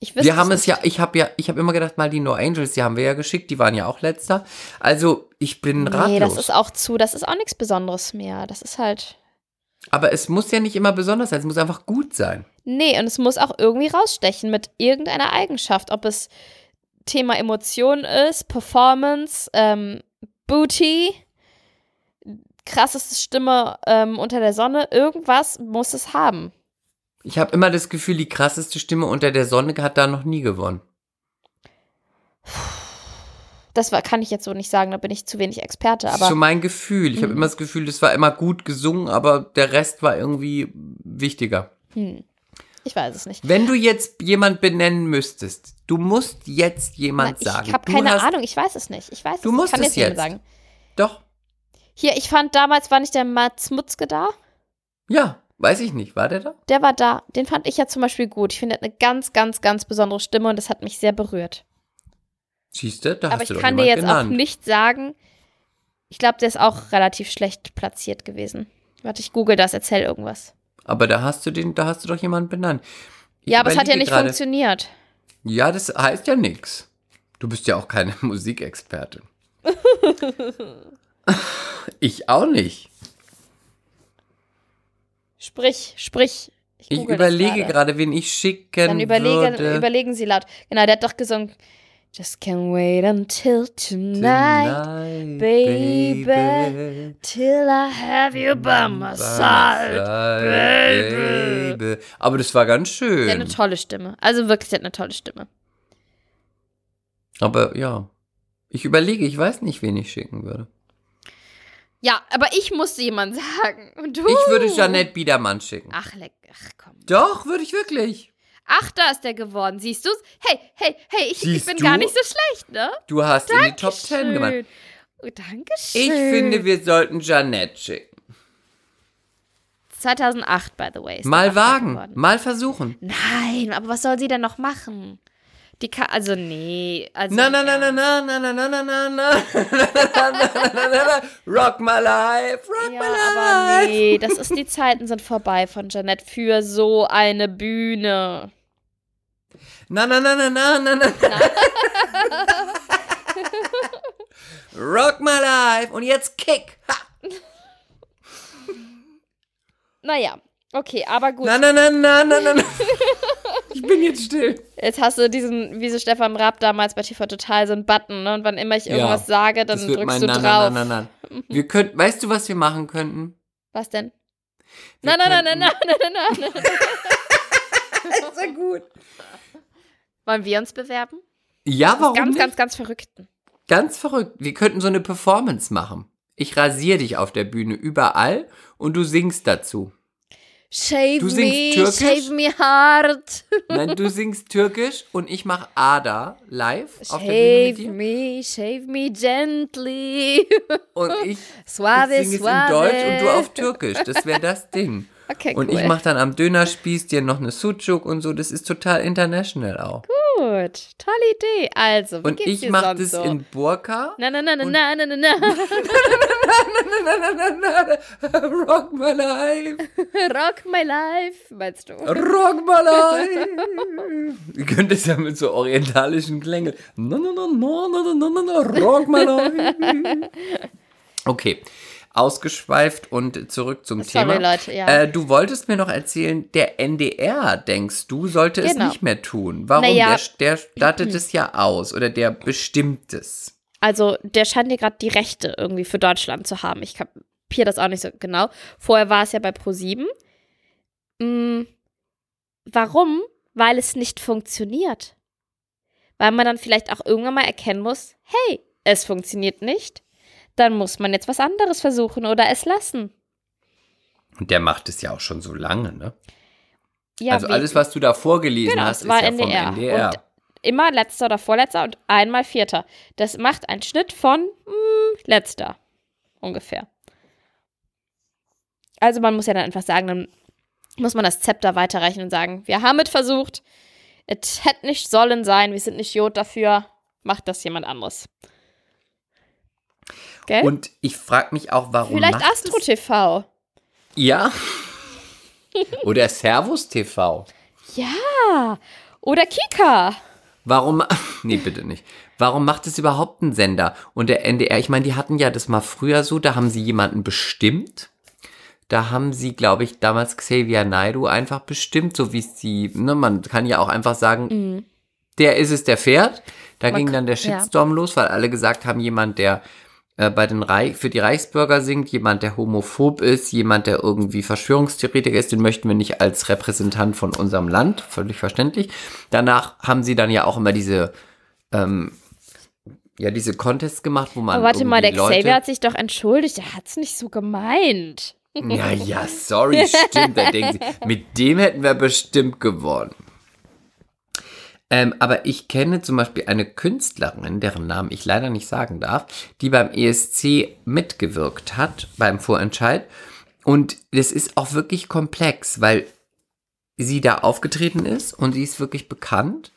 ich wüsste Wir haben es nicht. ja, ich habe ja, ich habe immer gedacht, mal die No Angels, die haben wir ja geschickt, die waren ja auch letzter. Also ich bin ratlos. Nee, das ist auch zu, das ist auch nichts Besonderes mehr. Das ist halt. Aber es muss ja nicht immer besonders sein, es muss einfach gut sein. Nee, und es muss auch irgendwie rausstechen mit irgendeiner Eigenschaft. Ob es Thema Emotion ist, Performance, ähm, Booty, krasseste Stimme ähm, unter der Sonne, irgendwas muss es haben. Ich habe immer das Gefühl, die krasseste Stimme unter der Sonne hat da noch nie gewonnen. Das war, kann ich jetzt so nicht sagen, da bin ich zu wenig Experte, Das ist aber so mein Gefühl. Ich habe immer das Gefühl, das war immer gut gesungen, aber der Rest war irgendwie wichtiger. Ich weiß es nicht. Wenn du jetzt jemand benennen müsstest, du musst jetzt jemand Nein, sagen. ich habe keine hast- Ahnung, ich weiß es nicht. Ich weiß Du es musst kann es jetzt sagen. Doch. Hier, ich fand damals war nicht der Mats Mutzke da. Ja, weiß ich nicht. War der da? Der war da. Den fand ich ja zum Beispiel gut. Ich finde, er hat eine ganz, ganz, ganz besondere Stimme und das hat mich sehr berührt. Siehst du, da Aber hast ich du doch kann dir jetzt genannt. auch nicht sagen. Ich glaube, der ist auch relativ schlecht platziert gewesen. Warte, ich google das, erzähl irgendwas. Aber da hast du den, da hast du doch jemanden benannt. Ich ja, aber es hat ja überlege nicht gerade- funktioniert. Ja, das heißt ja nichts. Du bist ja auch keine Musikexpertin. ich auch nicht. Sprich, sprich. Ich das überlege gerade, wen ich schicken Dann überlegen, würde. überlegen Sie laut. Genau, der hat doch gesungen. Just can't wait until tonight, Tonight, baby, till I have you by my side. baby. baby. Aber das war ganz schön. Der hat eine tolle Stimme. Also wirklich, der hat eine tolle Stimme. Aber ja. Ich überlege, ich weiß nicht, wen ich schicken würde. Ja, aber ich musste jemand sagen. Und du? Ich würde Janette Biedermann schicken. Ach, leck. Ach, komm. Doch, würde ich wirklich. Ach, da ist der geworden. Siehst du's? Hey, hey, hey, ich, ich bin du? gar nicht so schlecht, ne? Du hast in die Top Ten gemacht. Oh, Dankeschön. Ich finde, wir sollten Janette schicken. 2008, by the way. ist Mal Achter wagen, geworden. mal versuchen. Nein, aber was soll sie denn noch machen? Die kann, also nee, also Na na na na na na na na na na na na na na Rock my life, rock Ja, my aber life. nee, das ist die Zeiten sind vorbei von Janette für so eine Bühne. Na na na na na na na. Rock my life und jetzt Kick. Ha. Naja, okay, aber gut. Na na na na na na. na. Ich bin jetzt still. Jetzt hast du diesen, wie so Stefan Raab damals bei TV Total, so einen Button, ne? Und wann immer ich irgendwas sage, dann drückst du na, drauf. Na, na, na, na. Wir könnten, weißt du, was wir machen könnten? Was denn? Wir Na, na, na, na, na, na, na, na, na. Ist ja gut. Wollen wir uns bewerben? Ja, warum ganz, nicht? ganz, ganz Verrückten. Ganz verrückt. Wir könnten so eine Performance machen. Ich rasiere dich auf der Bühne überall und du singst dazu. Shave me, Türkisch? shave me hard. Nein, du singst türkisch und ich mache Ada live auf der Bühne mit Shave dir. me, shave me gently. Und ich, ich Suave, singe es in suave. Deutsch und du auf türkisch. Das wäre das Ding. Okay, Und cool. ich mache dann am Dönerspieß dir noch eine Sucuk und so. Das ist total international auch. Gut, tolle Idee. Also, wie Und geht's ich mache das so? in Burka. Na, na, na, na, na, na, na, na. Rock my life. Rock my life, meinst du? Rock my life. Ihr könnt es ja mit so orientalischen Klängen. No, no, no, no, no, no, no, no, rock my life. Okay, ausgeschweift und zurück zum Sorry, Thema. Leute, ja. Äh, du wolltest mir noch erzählen, der NDR, denkst du, sollte Genau. es nicht mehr tun. Warum? Naja. Der, der stattet es ja aus oder der bestimmt es. Also, der scheint hier gerade die Rechte irgendwie für Deutschland zu haben. Ich kapiere das auch nicht so genau. Vorher war es ja bei Pro7. Mm, warum? Weil es nicht funktioniert. Weil man dann vielleicht auch irgendwann mal erkennen muss, hey, es funktioniert nicht. Dann muss man jetzt was anderes versuchen oder es lassen. Und der macht es ja auch schon so lange, ne? Ja, also alles, was du da vorgelesen Genau, hast, es war ist ja NDR. vom NDR. Und immer letzter oder vorletzter und einmal vierter. Das macht einen Schnitt von mm, letzter ungefähr. Also man muss ja dann einfach sagen, dann muss man das Zepter weiterreichen und sagen, wir haben es versucht, es hätte nicht sollen sein, wir sind nicht Jod dafür, macht das jemand anderes. Gell? Und ich frage mich auch, warum Vielleicht Astro TV. Ja. Oder Servus TV. Ja. Oder Kika. Warum, nee, bitte nicht. Warum macht es überhaupt einen Sender? Und der NDR, ich meine, die hatten ja das mal früher so, da haben sie jemanden bestimmt. Da haben sie, glaube ich, damals Xavier Naidu einfach bestimmt, so wie es die, ne, man kann ja auch einfach sagen, der ist es, der fährt. Da Mhm. Man ging dann der ja. Shitstorm los, weil alle gesagt haben, jemand, der äh, bei den Reich, für die Reichsbürger singt, jemand, der homophob ist, jemand, der irgendwie Verschwörungstheoretiker ist, den möchten wir nicht als Repräsentant von unserem Land, völlig verständlich. Danach haben sie dann ja auch immer diese ähm, ja diese Contests gemacht, wo man. Aber warte mal, der Leute, Xavier hat sich doch entschuldigt. Er hat es nicht so gemeint. Ja, ja, sorry, stimmt. Da denken Sie, mit dem hätten wir bestimmt gewonnen. Ähm, aber ich kenne zum Beispiel eine Künstlerin, deren Namen ich leider nicht sagen darf, die beim ESC mitgewirkt hat, beim Vorentscheid. Und das ist auch wirklich komplex, weil sie da aufgetreten ist und sie ist wirklich bekannt.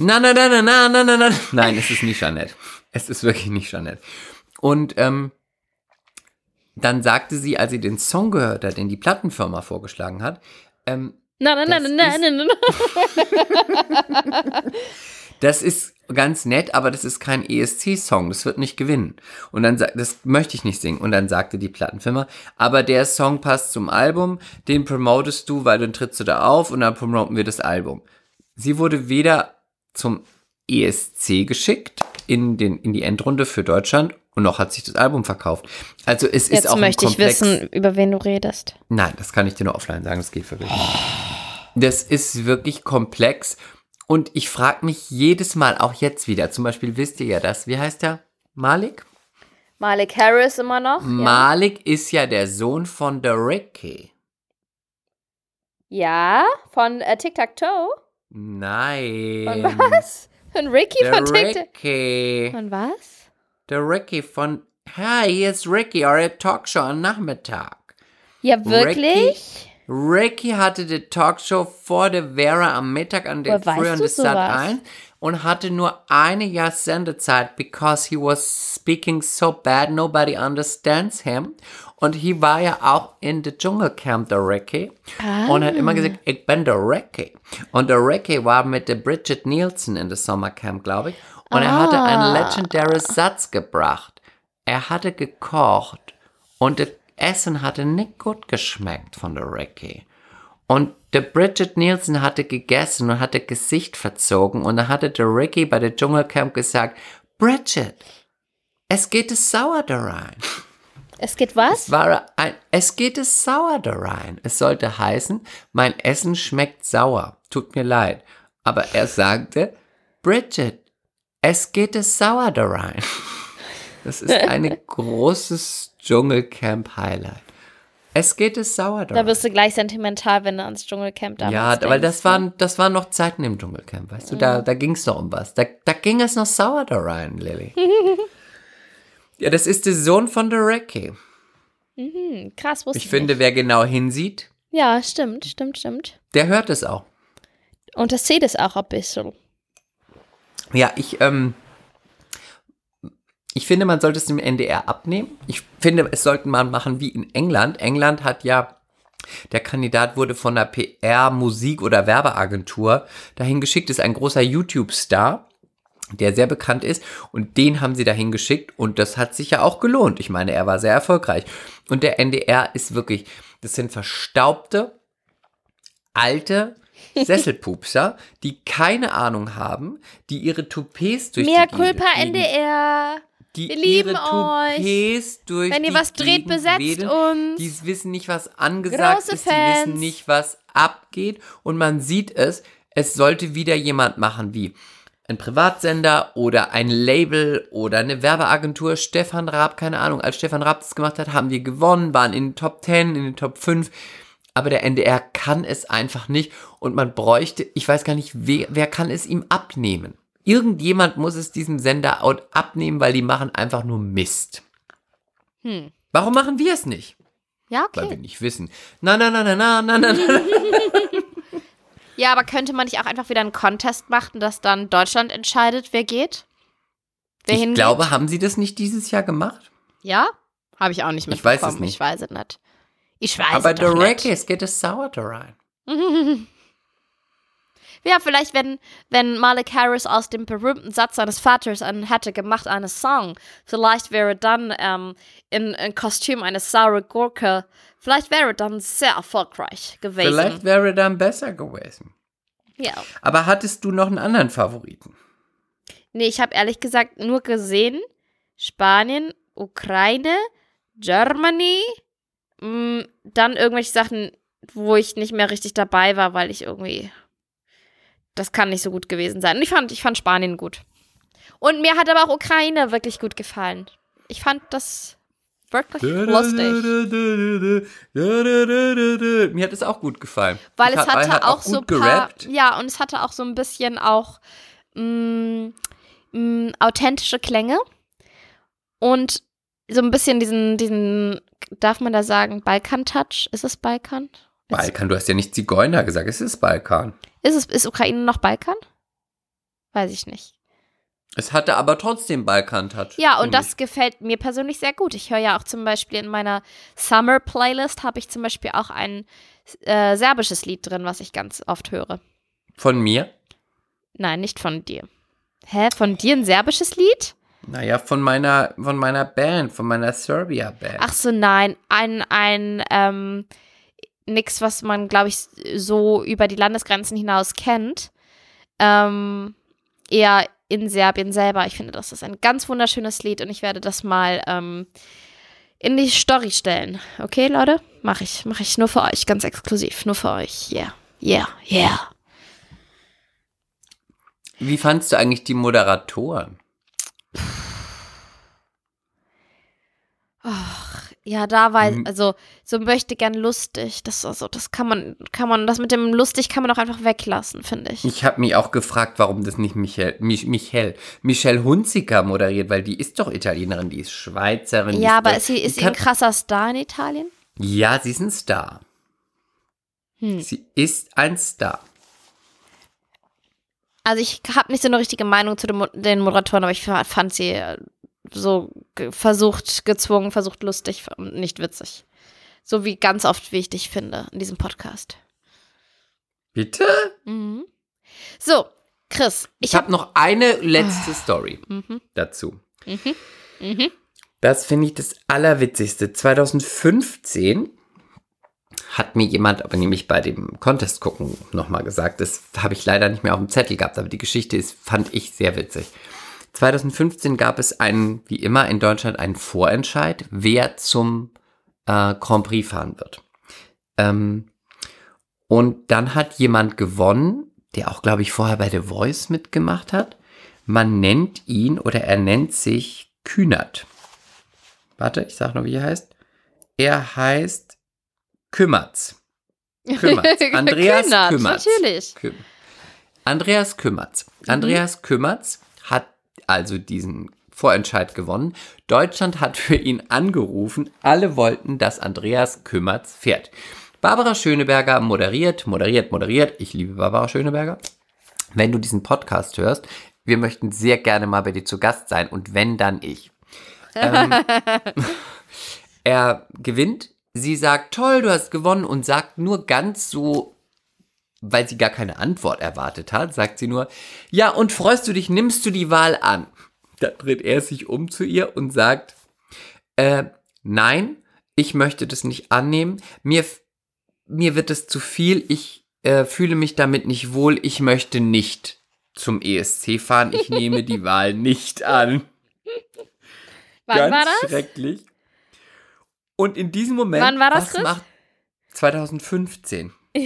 Na, na, na, na, na, na, na, na. Nein, es ist nicht Jeanette. Es ist wirklich nicht Jeanette. Und ähm, dann sagte sie, als sie den Song gehört hat, den die Plattenfirma vorgeschlagen hat, ähm, Nein, nein, nein, Das nein, nein, nein, nein. das ist ganz nett, aber das ist kein ESC-Song, das wird nicht gewinnen. Und dann sagt, das möchte ich nicht singen. Und dann sagte die Plattenfirma, aber der Song passt zum Album, den promotest du, weil dann trittst du da auf und dann promoten wir das Album. Sie wurde weder zum ESC geschickt in, den, in die Endrunde für Deutschland und noch hat sich das Album verkauft. Also es ist Jetzt auch ein möchte ich wissen, über wen du redest. Nein, das kann ich dir nur offline sagen, das geht wirklich nicht. Das ist wirklich komplex und ich frage mich jedes Mal, auch jetzt wieder, zum Beispiel wisst ihr ja das, wie heißt der? Malik? Malik Harris immer noch? Malik ist ja der Sohn von der Ricky. Ja, von äh, Tic Tac Toe. Nein. Von was? Von Ricky Der von Tic Tac. Von was? Der Ricky von, hi, hier ist Ricky, eure Talkshow am Nachmittag. Ja, wirklich? Ricky hatte die Talkshow vor der Vera am Mittag an an du der Sat sowas? 1 und hatte nur eine Jahr Sendezeit because he was speaking so bad nobody understands him und he war ja auch in the Dschungelcamp der Ricky und hat immer gesagt ich bin der Ricky und der Ricky war mit der Bridget Nielsen in der Sommercamp glaube ich und er hatte einen legendären Satz gebracht er hatte gekocht und das Essen hatte nicht gut geschmeckt von der Ricky. Und der Bridget Nielsen hatte gegessen und hatte Gesicht verzogen und dann hatte der Ricky bei der Dschungelcamp gesagt, Bridget, es geht es sauer da rein. Es geht was? Es war ein, es geht es sauer da rein. Es sollte heißen, mein Essen schmeckt sauer. Tut mir leid. Aber er sagte, Bridget, es geht es sauer da rein. Das ist ein großes Dschungelcamp-Highlight. Es geht es sauer da Da wirst du gleich sentimental, wenn du ans Dschungelcamp damals Ja, weil das waren, das waren noch Zeiten im Dschungelcamp, weißt du, da, da ging es noch um was. Da, da ging es noch sauer da rein, Lilly. ja, das ist der Sohn von der Ricky. Hm, krass, wusste Ich ich finde, nicht. wer genau hinsieht, Ja, stimmt, stimmt, stimmt. der hört es auch. Und das sieht es auch ein bisschen. Ja, ich, ähm, ich finde, man sollte es dem NDR abnehmen. Ich finde, es sollten man machen wie in England. England hat ja, der Kandidat wurde von einer PR, Musik- oder Werbeagentur dahin geschickt, ist ein großer YouTube-Star, der sehr bekannt ist. Und den haben sie dahin geschickt und das hat sich ja auch gelohnt. Ich meine, er war sehr erfolgreich. Und der NDR ist wirklich, das sind verstaubte, alte Sesselpupser, die keine Ahnung haben, die ihre Toupets durch Mehr die Culpa Gegend- NDR. die Wir lieben ihre Toupets durch Wenn ihr was dreht, Gegend besetzt wedeln. uns. Die wissen nicht, was angesagt Große ist, die wissen Fans. nicht, was abgeht und man sieht es, es sollte wieder jemand machen wie ein Privatsender oder ein Label oder eine Werbeagentur, Stefan Raab, keine Ahnung, als Stefan Raab das gemacht hat, haben wir gewonnen, waren in den Top 10, in den Top 5, aber der NDR kann es einfach nicht und man bräuchte, ich weiß gar nicht, wer, wer kann es ihm abnehmen? Irgendjemand muss es diesem Sender out- abnehmen, weil die machen einfach nur Mist. Hm. Warum machen wir es nicht? Ja, Weil wir okay. nicht wissen. Na, na, na, na, na, na, na, na. Ja, aber könnte man nicht auch einfach wieder einen Contest machen, dass dann Deutschland entscheidet, wer geht? Wer Ich hingeht? glaube, haben sie das nicht dieses Jahr gemacht? Ja? Habe ich auch nicht Ich weiß mitbekommen. es nicht. Ich weiß es nicht. Ich weiß Aber doch nicht. es geht es sauer da rein. Ja, vielleicht, wenn, wenn Malik Harris aus dem berühmten Satz seines Vaters einen hätte gemacht, einen Song, vielleicht wäre dann ähm, in, in Kostüm eine saure Gurke, vielleicht wäre dann sehr erfolgreich gewesen. Vielleicht wäre dann besser gewesen. Ja. Aber hattest du noch einen anderen Favoriten? Nee, ich habe ehrlich gesagt nur gesehen, Spanien, Ukraine, Germany, mh, dann irgendwelche Sachen, wo ich nicht mehr richtig dabei war, weil ich irgendwie. Das kann nicht so gut gewesen sein. Und ich fand, ich fand Spanien gut. Und mir hat aber auch Ukraine wirklich gut gefallen. Ich fand das wirklich lustig. Mir hat es auch gut gefallen. Weil Ich es hatte hat auch, so ein paar, ja, und es hatte auch so ein bisschen auch mh, mh, authentische Klänge und so ein bisschen diesen, diesen, darf man da sagen, Balkan-Touch? Ist es Balkan? Balkan, du hast ja nicht Zigeuner gesagt, es ist Balkan. Ist es, ist Ukraine noch Balkan? Weiß ich nicht. Es hatte aber trotzdem Balkan-Touch. Ja, und das gefällt mir persönlich sehr gut. Ich höre ja auch zum Beispiel in meiner Summer-Playlist habe ich zum Beispiel auch ein äh, serbisches Lied drin, was ich ganz oft höre. Von mir? Nein, nicht von dir. Hä? Von dir ein serbisches Lied? Naja, von meiner, von meiner Band, von meiner Serbia-Band. Ach so, nein. Ein, ein, ähm, nix, was man, glaube ich, so über die Landesgrenzen hinaus kennt. Ähm, eher in Serbien selber. Ich finde, das ist ein ganz wunderschönes Lied und ich werde das mal ähm, in die Story stellen. Okay, Leute? Mach ich. Mach ich nur für euch, ganz exklusiv. Nur für euch. Yeah. Yeah. Yeah. Wie fandst du eigentlich die Moderatoren? Ja, da war, Mhm. also, so möchte gern lustig. Das, also, das kann man, kann man, das mit dem lustig kann man doch einfach weglassen, finde ich. Ich habe mich auch gefragt, warum das nicht Michel, Mich, Michel, Michelle Hunziker moderiert, weil die ist doch Italienerin, die ist Schweizerin. Ja, aber ist sie, ist sie ein krasser Star in Italien? Ja, sie ist ein Star. Hm. Sie ist ein Star. Also ich habe nicht so eine richtige Meinung zu den, Mo- den Moderatoren, aber ich fa- fand sie äh, so versucht, gezwungen, versucht lustig und nicht witzig. So wie ganz oft, wie ich dich finde in diesem Podcast. Bitte? Mhm. So, Chris, ich Ich habe habe noch eine letzte Story Mhm. dazu. Mhm. Mhm. Das finde ich das Allerwitzigste. 2015 hat mir jemand, aber nämlich bei dem Contest gucken, nochmal gesagt. Das habe ich leider nicht mehr auf dem Zettel gehabt, aber die Geschichte ist, fand ich sehr witzig. 2015 gab es einen, wie immer in Deutschland, einen Vorentscheid, wer zum äh, Grand Prix fahren wird. Ähm, und dann hat jemand gewonnen, der auch, glaube ich, vorher bei The Voice mitgemacht hat. Man nennt ihn oder er nennt sich Kühnert. Warte, ich sag noch, wie er heißt. Er heißt Kümmertz. Kümmertz. Andreas Kühnert, Kümmertz. Natürlich. Küm Andreas Kümmertz. Andreas Kümmertz hat also diesen Vorentscheid gewonnen. Deutschland hat für ihn angerufen. Alle wollten, dass Andreas Kümmertz fährt. Barbara Schöneberger moderiert, moderiert, moderiert. Ich liebe Barbara Schöneberger. Wenn du diesen Podcast hörst, wir möchten sehr gerne mal bei dir zu Gast sein und wenn, dann ich. Ähm, er gewinnt, sie sagt, toll, du hast gewonnen und sagt nur ganz so, weil sie gar keine Antwort erwartet hat, sagt sie nur, ja, und freust du dich, nimmst du die Wahl an? Da dreht er sich um zu ihr und sagt, äh, nein, ich möchte das nicht annehmen, mir, mir wird es zu viel, ich äh, fühle mich damit nicht wohl, ich möchte nicht zum ESC fahren, ich nehme die Wahl nicht an. Wann Ganz war das? schrecklich. Und in diesem Moment, Wann war das, Chris? macht 2015?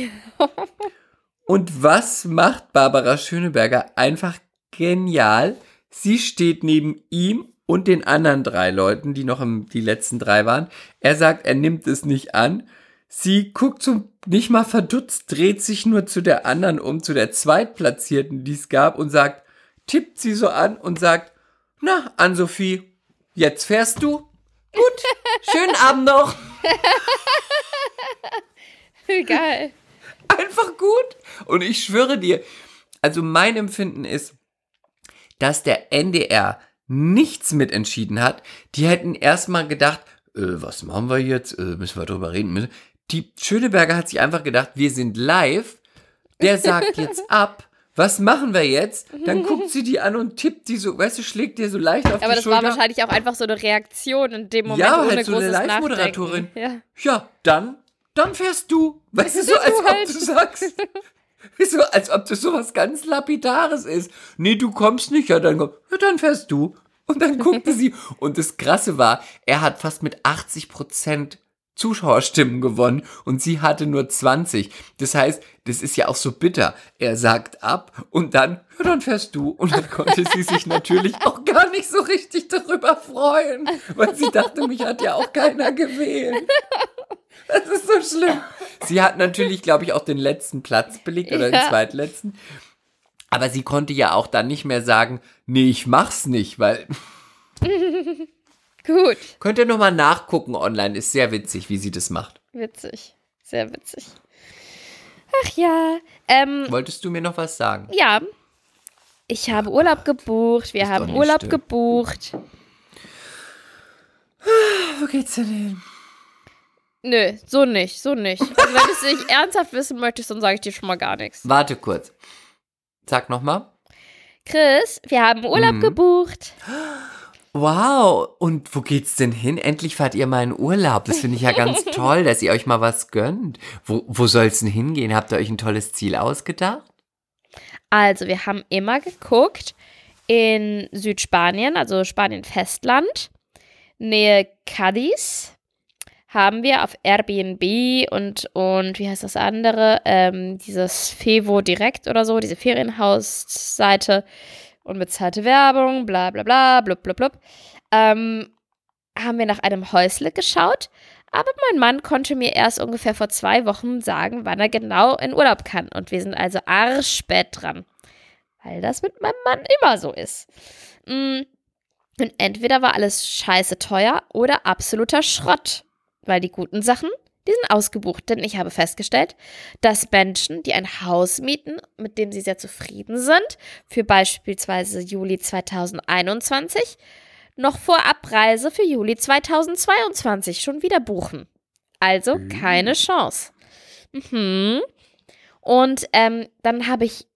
Und was macht Barbara Schöneberger? Einfach genial. Sie steht neben ihm und den anderen drei Leuten, die noch im, die letzten drei waren. Er sagt, er nimmt es nicht an. Sie guckt so nicht mal verdutzt, dreht sich nur zu der anderen um, zu der Zweitplatzierten, die es gab und sagt, tippt sie so an und sagt, na, Ann-Sophie, jetzt fährst du? Gut, schönen Abend noch. Geil. Einfach gut. Und ich schwöre dir, also mein Empfinden ist, dass der NDR nichts mitentschieden hat. Die hätten erstmal gedacht, äh, was machen wir jetzt? Äh, müssen wir drüber reden? Müssen- Die Schöneberger hat sich einfach gedacht, wir sind live. Der sagt jetzt ab. Was machen wir jetzt? Dann guckt sie die an und tippt die so, weißt du, schlägt dir so leicht auf Aber die das Schulter. war wahrscheinlich auch einfach so eine Reaktion in dem Moment Ja, ohne halt so eine großes Live-Moderatorin. Nachdenken. Ja. Ja, dann, dann fährst du. Weißt du, so Du als ob halt. du sagst. So, als ob das sowas ganz Lapidares ist. Nee, du kommst nicht, ja, dann komm, ja, dann fährst du. Und dann guckte sie. Und das Krasse war, er hat fast mit 80 Prozent Zuschauerstimmen gewonnen und sie hatte nur 20. Das heißt, das ist ja auch so bitter. Er sagt ab und dann, ja, dann fährst du. Und dann konnte sie sich natürlich auch gar nicht so richtig darüber freuen, weil sie dachte, mich hat ja auch keiner gewählt. Das ist so schlimm. Sie hat natürlich, glaube ich, auch den letzten Platz belegt oder den Ja. zweitletzten. Aber sie konnte ja auch dann nicht mehr sagen, nee, ich mach's nicht, weil Gut. könnt ihr nochmal nachgucken online, ist sehr witzig, wie sie das macht. Witzig. Sehr witzig. Ach ja. Ähm, Wolltest du mir noch was sagen? ja. Ich habe Urlaub gebucht. Wir Ist haben Urlaub still. gebucht. Wo geht's denn hin? Nö, so nicht, so nicht. Also wenn du es nicht ernsthaft wissen möchtest, dann sage ich dir schon mal gar nichts. Warte kurz. Sag nochmal. Chris, wir haben Urlaub Mhm. gebucht. Wow, und wo geht's denn hin? Endlich fahrt ihr mal in Urlaub. Das finde ich ja ganz toll, dass ihr euch mal was gönnt. Wo, wo soll's denn hingehen? Habt ihr euch ein tolles Ziel ausgedacht? Also, wir haben immer geguckt in Südspanien, also Spanien-Festland, Nähe Cadiz, haben wir auf Airbnb und, und wie heißt das andere? Ähm, dieses Fevo Direkt oder so, diese Ferienhausseite und bezahlte Werbung, bla bla bla, blub blub blub. Ähm, haben wir nach einem Häusle geschaut, aber mein Mann konnte mir erst ungefähr vor zwei Wochen sagen, wann er genau in Urlaub kann. Und wir sind also arschspät dran. Weil das mit meinem Mann immer so ist. Mm, Und entweder war alles scheiße teuer oder absoluter Schrott. Weil die guten Sachen, die sind ausgebucht. Denn ich habe festgestellt, dass Menschen, die ein Haus mieten, mit dem sie sehr zufrieden sind, für beispielsweise Juli 2021, noch vor Abreise für Juli 2022 schon wieder buchen. Also keine Chance. Mhm. Und ähm, dann habe ich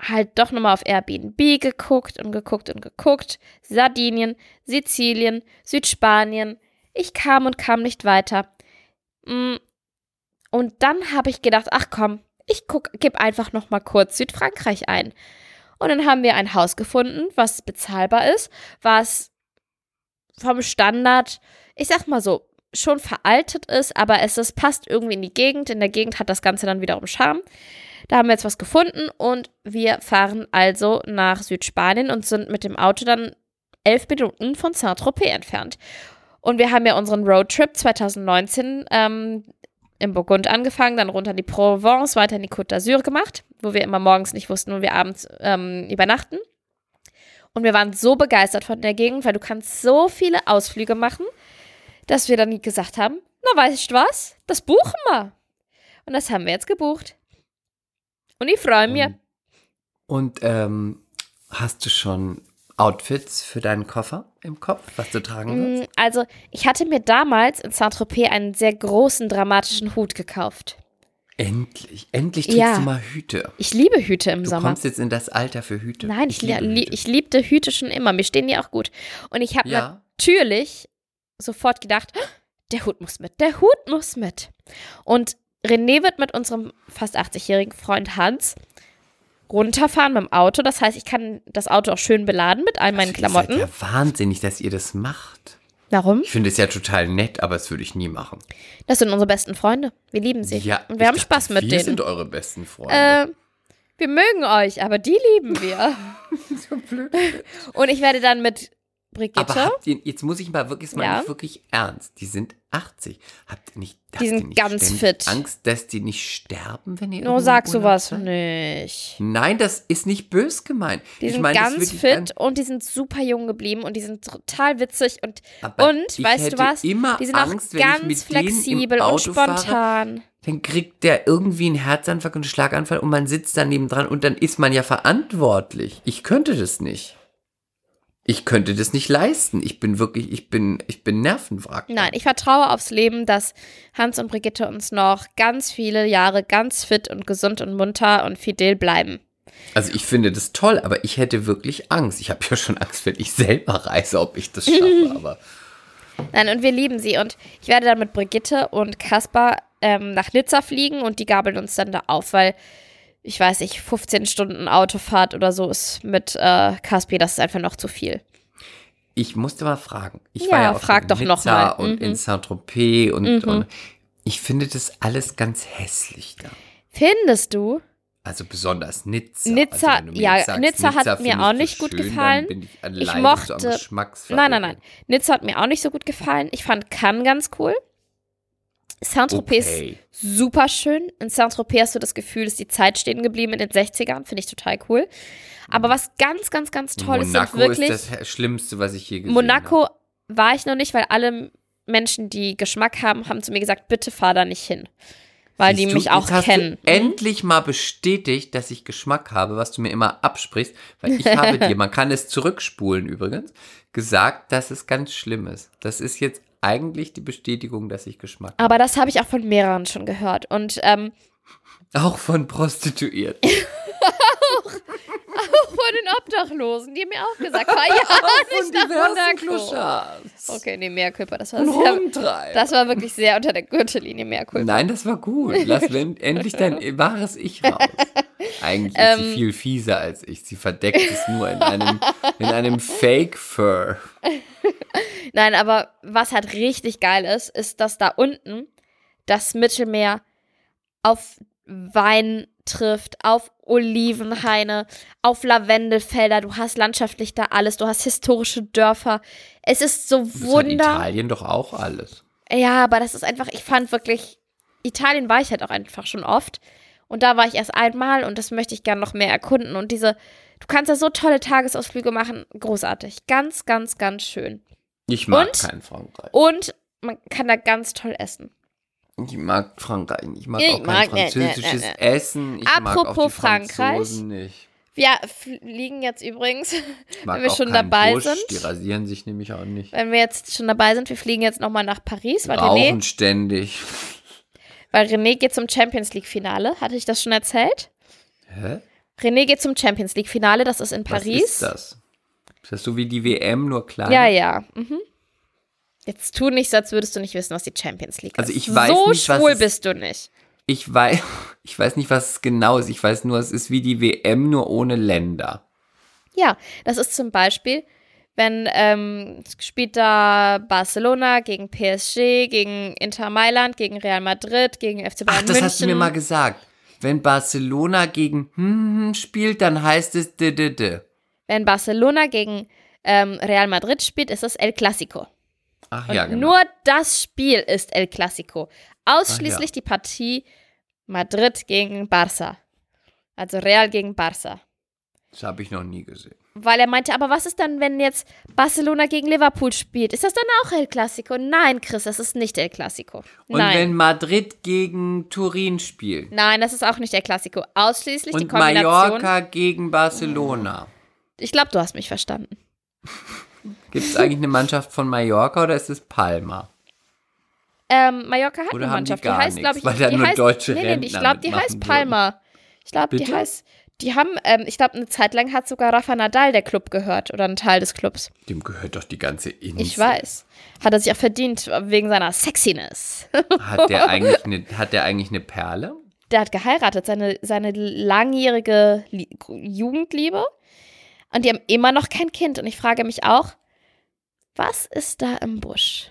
halt doch nochmal auf Airbnb geguckt und geguckt und geguckt. Sardinien, Sizilien, Südspanien. Ich kam und kam nicht weiter. Mm. Und dann habe ich gedacht, ach komm, ich gib einfach noch mal kurz Südfrankreich ein. Und dann haben wir ein Haus gefunden, was bezahlbar ist, was vom Standard, ich sag mal so, schon veraltet ist, aber es ist, passt irgendwie in die Gegend. In der Gegend hat das Ganze dann wiederum Charme. Da haben wir jetzt was gefunden und wir fahren also nach Südspanien und sind mit dem Auto dann elf Minuten von Saint-Tropez entfernt. Und wir haben ja unseren Roadtrip 2019 ähm, im Burgund angefangen, dann runter in die Provence, weiter in die Côte d'Azur gemacht, wo wir immer morgens nicht wussten, wo wir abends ähm, übernachten. Und wir waren so begeistert von der Gegend, weil du kannst so viele Ausflüge machen, dass wir dann gesagt haben, na weißt du was, das buchen wir. Und das haben wir jetzt gebucht. Und ich freue mich. Und ähm, hast du schon Outfits für deinen Koffer im Kopf, was du tragen? Mm, Also, ich hatte mir damals in Saint-Tropez einen sehr großen, dramatischen Hut gekauft. Endlich, endlich trägst Ja. du mal Hüte. Ich liebe Hüte im Du Sommer. kommst jetzt in das Alter für Hüte. Nein, ich, liebe li Hüte. ich liebte Hüte schon immer. Mir stehen die auch gut. Und ich habe Ja. natürlich sofort gedacht, "Oh, der Hut muss mit, der Hut muss mit. Und René wird mit unserem fast 80-jährigen Freund Hans runterfahren mit dem Auto. Das heißt, ich kann das Auto auch schön beladen mit all meinen Ihr Klamotten. seid ja wahnsinnig, dass ihr das macht. Warum? Ich finde es ja total nett, aber das würde ich nie machen. Das sind unsere besten Freunde. Wir lieben sie. Ja, Und ich wir haben dachte, Spaß mit wir denen. sind eure besten Freunde. Äh, wir mögen euch, aber die lieben wir. so blöd. Und ich werde dann mit Aber Brigitte, habt ihr, jetzt muss ich mal wirklich, mal Ja. nicht wirklich ernst. Die sind 80. Habt ihr nicht, Die sind nicht ganz fit. Angst, dass die nicht sterben, wenn ihr nur sag sowas seid? nicht. Nein, das ist nicht bös gemeint. Die ich sind meine, das ganz fit und die sind super jung geblieben und die sind total witzig und, Aber und weißt du was? immer Die sind Angst, auch ganz flexibel und Auto fahre. spontan. dann kriegt der irgendwie einen Herzinfarkt und einen Schlaganfall und man sitzt daneben dran und dann ist man ja verantwortlich. Ich könnte das nicht. Ich könnte das nicht leisten. Ich bin wirklich, ich bin, ich bin nervenwrack. Nein, ich vertraue aufs Leben, dass Hans und Brigitte uns noch ganz viele Jahre ganz fit und gesund und munter und fidel bleiben. Also ich finde das toll, aber ich hätte wirklich Angst. Ich habe ja schon Angst, wenn ich selber reise, ob ich das schaffe. aber Nein, und wir lieben sie. Und ich werde dann mit Brigitte und Kaspar ähm, nach Nizza fliegen und die gabeln uns dann da auf, weil ich weiß nicht, 15 Stunden Autofahrt oder so ist mit äh, Kaspi, das ist einfach noch zu viel. ich musste mal fragen. Ich Ja, war ja auch frag in doch noch Nizza mal. und Mhm. in Saint-Tropez und, Mhm. und ich finde das alles ganz hässlich da. Findest du? Also besonders Nizza. Nizza- also ja, sagst, Nizza hat finde mir auch so nicht gut schön, gefallen. Ich, Ich so mochte- Geschmacksverlust. Nein, nein, nein. Nizza hat mir auch nicht so gut gefallen. Ich fand Cannes ganz cool. Saint-Tropez ist Okay. super schön. In Saint-Tropez hast du das Gefühl, ist die Zeit stehen geblieben in den 60ern. Finde ich total cool. Aber was ganz, ganz, ganz toll ist, Monaco sind wirklich. ist das Schlimmste, was ich je gesehen Monaco habe. war ich noch nicht, weil alle Menschen, die Geschmack haben, haben zu mir gesagt, bitte fahr da nicht hin. Weil die Siehst du, mich auch jetzt hast kennen. Mhm. Du endlich mal bestätigt, dass ich Geschmack habe, was du mir immer absprichst, weil ich habe dir, man kann es zurückspulen übrigens, gesagt, dass es ganz schlimm ist. Das ist jetzt eigentlich die Bestätigung, dass ich Geschmack habe. Aber das habe ich auch von mehreren schon gehört. Und ähm, Auch von Prostituierten. von den Obdachlosen, die haben mir auch gesagt, fahr ja nicht nach Monaco. Okay, nee, Meerkulpa, das war Und sehr, rumtreiben. das war wirklich sehr unter der Gürtellinie Meerkulpa. Nein, das war gut. Lass endlich dein wahres Ich raus. Eigentlich ist Ähm. sie viel fieser als ich. Sie verdeckt es nur in einem, in einem Fake-Fur. Nein, aber was halt richtig geil ist, ist, dass da unten das Mittelmeer auf Wein trifft, auf Olivenhaine, auf Lavendelfelder. Du hast landschaftlich da alles. Du hast historische Dörfer. Es ist so Das hat wunder. Italien doch auch alles. Ja, aber das ist einfach, ich fand wirklich, Italien war ich halt auch einfach schon oft. Und da war ich erst einmal und das möchte ich gerne noch mehr erkunden. Und diese, du kannst da so tolle Tagesausflüge machen. Großartig. Ganz, ganz, ganz schön. Ich mag Und? kein Frankreich. Und man kann da ganz toll essen. Ich mag Frankreich. nicht. Ich mag Ich auch kein mag- ne, französisches ne, ne. Essen. Ich mag auch Apropos die Frankreich. Franzosen nicht. Wir fliegen jetzt übrigens, wenn wir schon dabei Busch. sind. Die rasieren sich nämlich auch nicht. wenn wir jetzt schon dabei sind, wir fliegen jetzt nochmal nach Paris, weil Rauchen René, ständig. weil René geht zum Champions League Finale. Hatte ich das schon erzählt? Hä? René geht zum Champions League Finale, das ist in Paris. Was ist das? Ist das so wie die WM, nur klein? Ja, ja. Mhm. Jetzt tu nicht so, als würdest du nicht wissen, was die Champions League Also ist. ich weiß so nicht, was schwul es- bist du nicht. Ich weiß, ich weiß nicht, was es genau ist. Ich weiß nur, es ist wie die WM, nur ohne Länder. Ja, das ist zum Beispiel, wenn ähm, spielt da Barcelona gegen PSG, gegen Inter Mailand, gegen Real Madrid, gegen FC Bayern Ach, das München. hast du mir mal gesagt. Wenn Barcelona gegen hm, hm, spielt, dann heißt es d d d. Wenn Barcelona gegen ähm, Real Madrid spielt, ist es El Clasico. Ach Und ja, genau. nur das Spiel ist El Clasico. Ausschließlich die Partie Madrid gegen Barça. Also Real gegen Barça. das habe ich noch nie gesehen. Weil er meinte, aber was ist dann, wenn jetzt Barcelona gegen Liverpool spielt? Ist das dann auch El Clasico? Nein, Chris, das ist nicht El Clasico. Und Nein. wenn Madrid gegen Turin spielt Nein, das ist auch nicht El Clasico. Ausschließlich die und Kombination. Mallorca gegen Barcelona. Ich glaube, du hast mich verstanden. Gibt es eigentlich eine Mannschaft von Mallorca oder ist es Palma? Ähm, Mallorca hat Oder eine die Mannschaft, die, gar heißt, glaube ich, weil da die nur heißt, deutsche nee, nee, ich glaube, die heißt würden. Palma. Ich glaube, die heißt, die haben, ähm, ich glaube, eine Zeit lang hat sogar Rafa Nadal der Club gehört oder ein Teil des Clubs. Dem gehört doch die ganze Insel. Ich weiß. Hat er sich auch verdient wegen seiner Sexiness. Hat der eigentlich eine, hat der eigentlich eine Perle? der hat geheiratet, seine, seine langjährige Lie Jugendliebe. Und die haben immer noch kein Kind. Und ich frage mich auch, was ist da im Busch?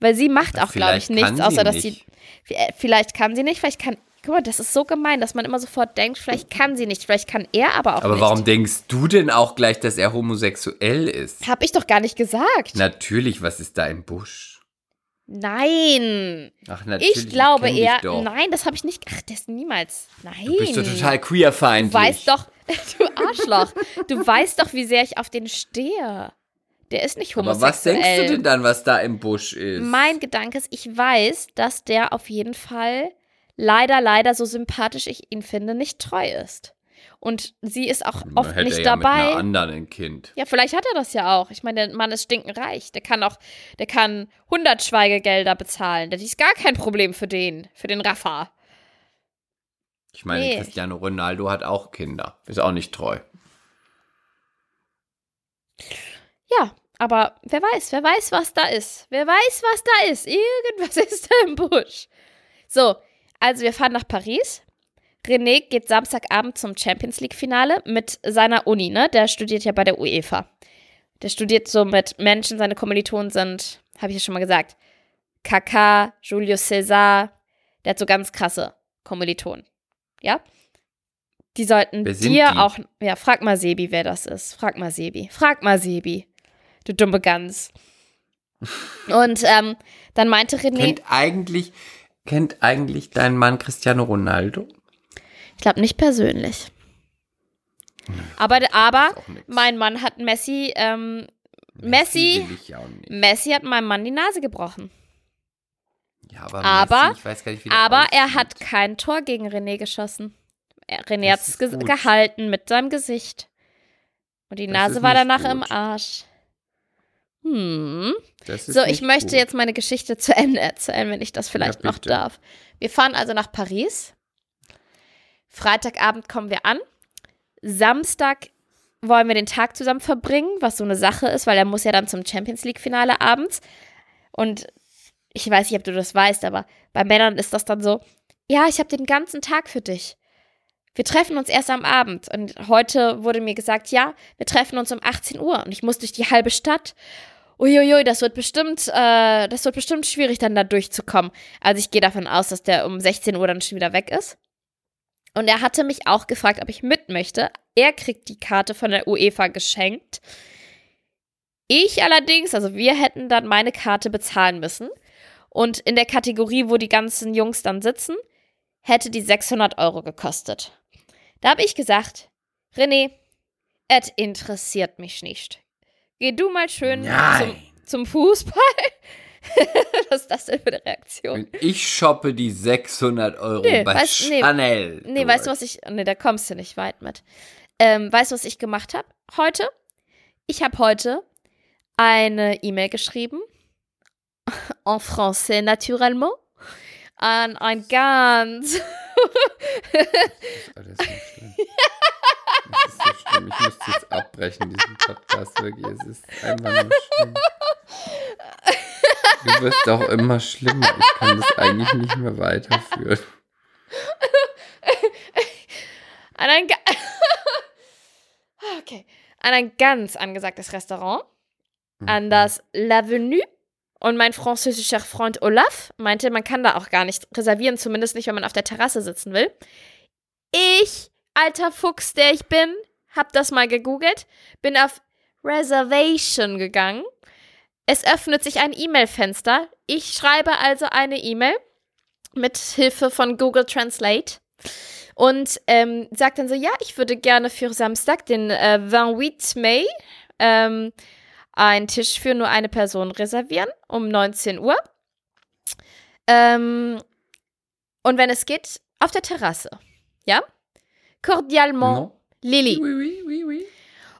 Weil sie macht auch, glaube ich, nichts, außer dass nicht. sie. äh, Vielleicht kann sie nicht, vielleicht kann. Guck mal, das ist so gemein, dass man immer sofort denkt, vielleicht kann sie nicht, vielleicht kann er aber auch Aber nicht. warum denkst du denn auch gleich, dass er homosexuell ist? Hab ich doch gar nicht gesagt. Natürlich, was ist da im Busch? Nein. Ach, natürlich. Ich glaube dich eher. Nein, das habe ich nicht. Ach, das niemals. Nein. Du bist doch total queerfeindlich. Du weißt doch, du Arschloch, du weißt doch, wie sehr ich auf den stehe. Der ist nicht Aber homosexuell. was denkst du denn dann, was da im Busch ist? Mein Gedanke ist, ich weiß, dass der auf jeden Fall leider, leider, so sympathisch ich ihn finde, nicht treu ist. Und sie ist auch oft hätte nicht er ja Mit dabei. einer anderen ein Kind. Ja, vielleicht hat er das ja auch. Ich meine, der Mann ist stinkenreich. Der kann auch, der kann 100 Schweigegelder bezahlen. Das ist gar kein Problem für den, für den Rafa. Ich meine, Nee. Cristiano Ronaldo hat auch Kinder. Ist auch nicht treu. Ja, aber wer weiß, wer weiß, was da ist. Wer weiß, was da ist. Irgendwas ist da im Busch. So, also wir fahren nach Paris. René geht Samstagabend zum Champions League Finale mit seiner Uni, ne? Der studiert ja bei der UEFA. Der studiert so mit Menschen, seine Kommilitonen sind, habe ich ja schon mal gesagt, Kaka, Julius Caesar, der hat so ganz krasse Kommilitonen. Ja? Die sollten dir die? auch, ja, frag mal Sebi, wer das ist. Frag mal Sebi. Frag mal Sebi. Du dumme Gans. Und ähm, dann meinte René, Kennt eigentlich, kennt eigentlich dein Mann Cristiano Ronaldo? ich glaube nicht persönlich. Aber, aber mein Mann hat Messi, ähm, Messi, nicht. Messi hat meinem Mann die Nase gebrochen. Ja, aber, Aber- Messi, ich weiß gar nicht, wie Aber er hat kein Tor gegen René geschossen. René hat es ge gehalten mit seinem Gesicht. Und die Das Nase war danach im gut. Arsch. Hm. So, ich möchte gut. jetzt meine Geschichte zu Ende erzählen, wenn ich das vielleicht Ja, noch darf. Wir fahren also nach Paris. Freitagabend kommen wir an. Samstag wollen wir den Tag zusammen verbringen, was so eine Sache ist, weil er muss ja dann zum Champions League-Finale abends. Und ich weiß nicht, ob du das weißt, aber bei Männern ist das dann so, ja, ich habe den ganzen Tag für dich. Wir treffen uns erst am Abend. Und heute wurde mir gesagt, ja, wir treffen uns um 18 Uhr. Und ich muss durch die halbe Stadt. Uiuiui, das wird bestimmt, äh, das wird bestimmt schwierig, dann da durchzukommen. Also ich gehe davon aus, dass der um 16 Uhr dann schon wieder weg ist. Und er hatte mich auch gefragt, ob ich mit möchte. Er kriegt die Karte von der UEFA geschenkt. Ich allerdings, also wir hätten dann meine Karte bezahlen müssen. Und in der Kategorie, wo die ganzen Jungs dann sitzen, hätte die 600 Euro gekostet. Da habe ich gesagt, René, es interessiert mich nicht. Geh du mal schön zum, zum Fußball. Was ist das denn für eine Reaktion? Ich shoppe die 600 Euro Nee, bei weißt- nee. Chanel. Nee, durch. weißt du, was ich. Nee, da kommst du nicht weit mit. Ähm, weißt du, was ich gemacht habe heute? Ich habe heute eine E-Mail geschrieben. En français, naturellement. An ein ganz. Das ist so schlimm. Das ist so schlimm. Ich müsste jetzt abbrechen, diesen Podcast. Wirklich, es ist einfach nur schlimm. Du wirst auch immer schlimmer. Ich kann das eigentlich nicht mehr weiterführen. An ein. okay. An ein ganz angesagtes Restaurant. Mhm. An das L'Avenue. Und mein französischer Freund Olaf meinte, man kann da auch gar nicht reservieren, zumindest nicht, wenn man auf der Terrasse sitzen will. Ich, alter Fuchs, der ich bin, hab das mal gegoogelt, bin auf Reservation gegangen. Es öffnet sich ein E-Mail-Fenster. Ich schreibe also eine E-Mail mit Hilfe von Google Translate und ähm, sagt dann so, ja, ich würde gerne für Samstag, den äh, 28 Mai, ähm, einen Tisch für nur eine Person reservieren um 19 Uhr. Ähm, und wenn es geht, auf der Terrasse. Ja? Cordialement, Non? Lilly. Oui, oui, oui, oui.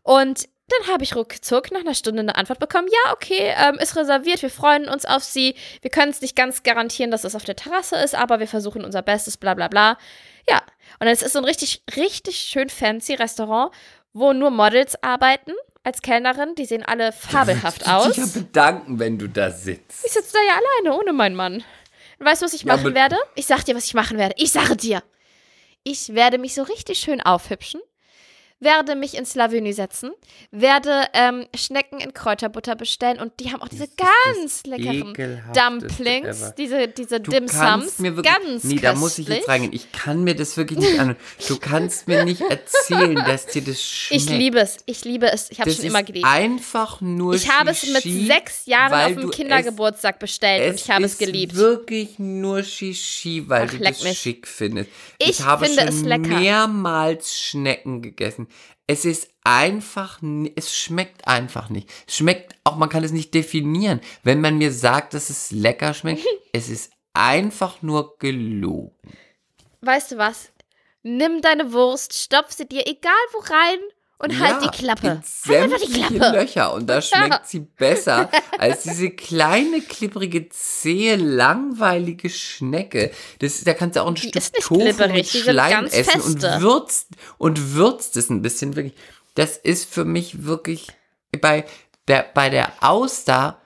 Und dann habe ich ruckzuck nach einer Stunde eine Antwort bekommen. Ja, okay, ähm, ist reserviert. Wir freuen uns auf Sie. Wir können es nicht ganz garantieren, dass es auf der Terrasse ist, aber wir versuchen unser Bestes, bla bla bla. Ja, und es ist so ein richtig, richtig schön fancy Restaurant, wo nur Models arbeiten als Kellnerin. Die sehen alle fabelhaft Ich aus. dich ja bedanken, wenn du da sitzt. Ich sitze da ja alleine, ohne meinen Mann. Und weißt du, was ich machen werde? Ich sag dir, was ich machen werde. Ich sage dir. Ich werde mich so richtig schön aufhübschen, werde mich ins Lavenue setzen, werde ähm, Schnecken in Kräuterbutter bestellen und die haben auch diese ganz leckeren Dumplings, ever. diese, diese Du Dim Sums. mir wirklich, ganz nee, da muss ich jetzt reingehen. Ich kann mir das wirklich nicht an. Du kannst mir nicht erzählen, dass dir das schmeckt. Ich liebe es, ich liebe es. Ich habe schon immer geliebt. einfach nur Ich habe es mit sechs Jahren auf dem Kindergeburtstag bestellt es, und ich habe es geliebt. wirklich nur Shishi, weil Ach, du mich. schick findest. Ich habe finde schon es lecker. mehrmals Schnecken gegessen. Es ist einfach, es schmeckt einfach nicht. Es schmeckt auch, man kann es nicht definieren. Wenn man mir sagt, dass es lecker schmeckt, es ist einfach nur gelogen. weißt du was? Nimm deine Wurst, stopf sie dir egal wo rein und halt die Klappe. Halt einfach die Klappe. Löcher. Und da schmeckt sie besser als diese kleine, klipprige, zähe, langweilige Schnecke. Das, da kannst du auch ein Die Stück Tofu mit Schleim essen und feste. würzt, und würzt es ein bisschen wirklich. Das ist für mich wirklich bei der, bei der Auster,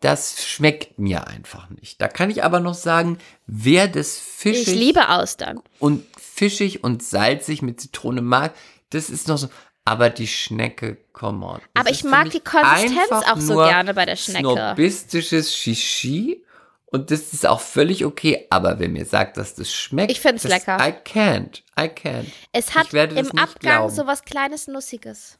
das schmeckt mir einfach nicht. Da kann ich aber noch sagen, wer das Ich fischig liebe Austern. und fischig und salzig mit Zitrone mag, das ist noch so. Aber die Schnecke, come on. Aber Es ich mag die Konsistenz auch so gerne bei der Schnecke. Snobistisches Shishi. Und das ist auch völlig okay. Aber wenn mir sagt, dass das schmeckt. Ich find's das- lecker. I can't. I can't. Es hat im Abgang glauben. so was kleines Nussiges.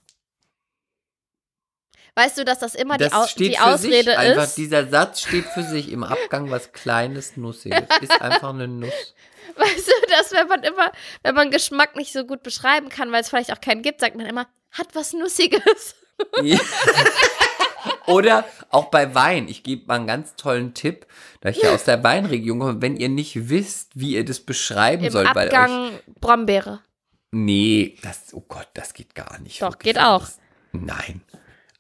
Weißt du, dass das immer Das die, Au steht die für Ausrede sich. Einfach ist? dieser Satz steht für sich. Im Abgang was Kleines, Nussiges. Ist einfach eine Nuss. Weißt du, dass wenn man immer, wenn man Geschmack nicht so gut beschreiben kann, weil es vielleicht auch keinen gibt, sagt man immer, hat was Nussiges. Ja. Oder auch bei Wein. Ich gebe mal einen ganz tollen Tipp, da ich ja aus der Weinregion komme. Wenn ihr nicht wisst, wie ihr das beschreiben Im sollt, bei euch. Abgang Brombeere. Nee, das, oh Gott, das geht gar nicht. Doch, geht auch. Das, nein.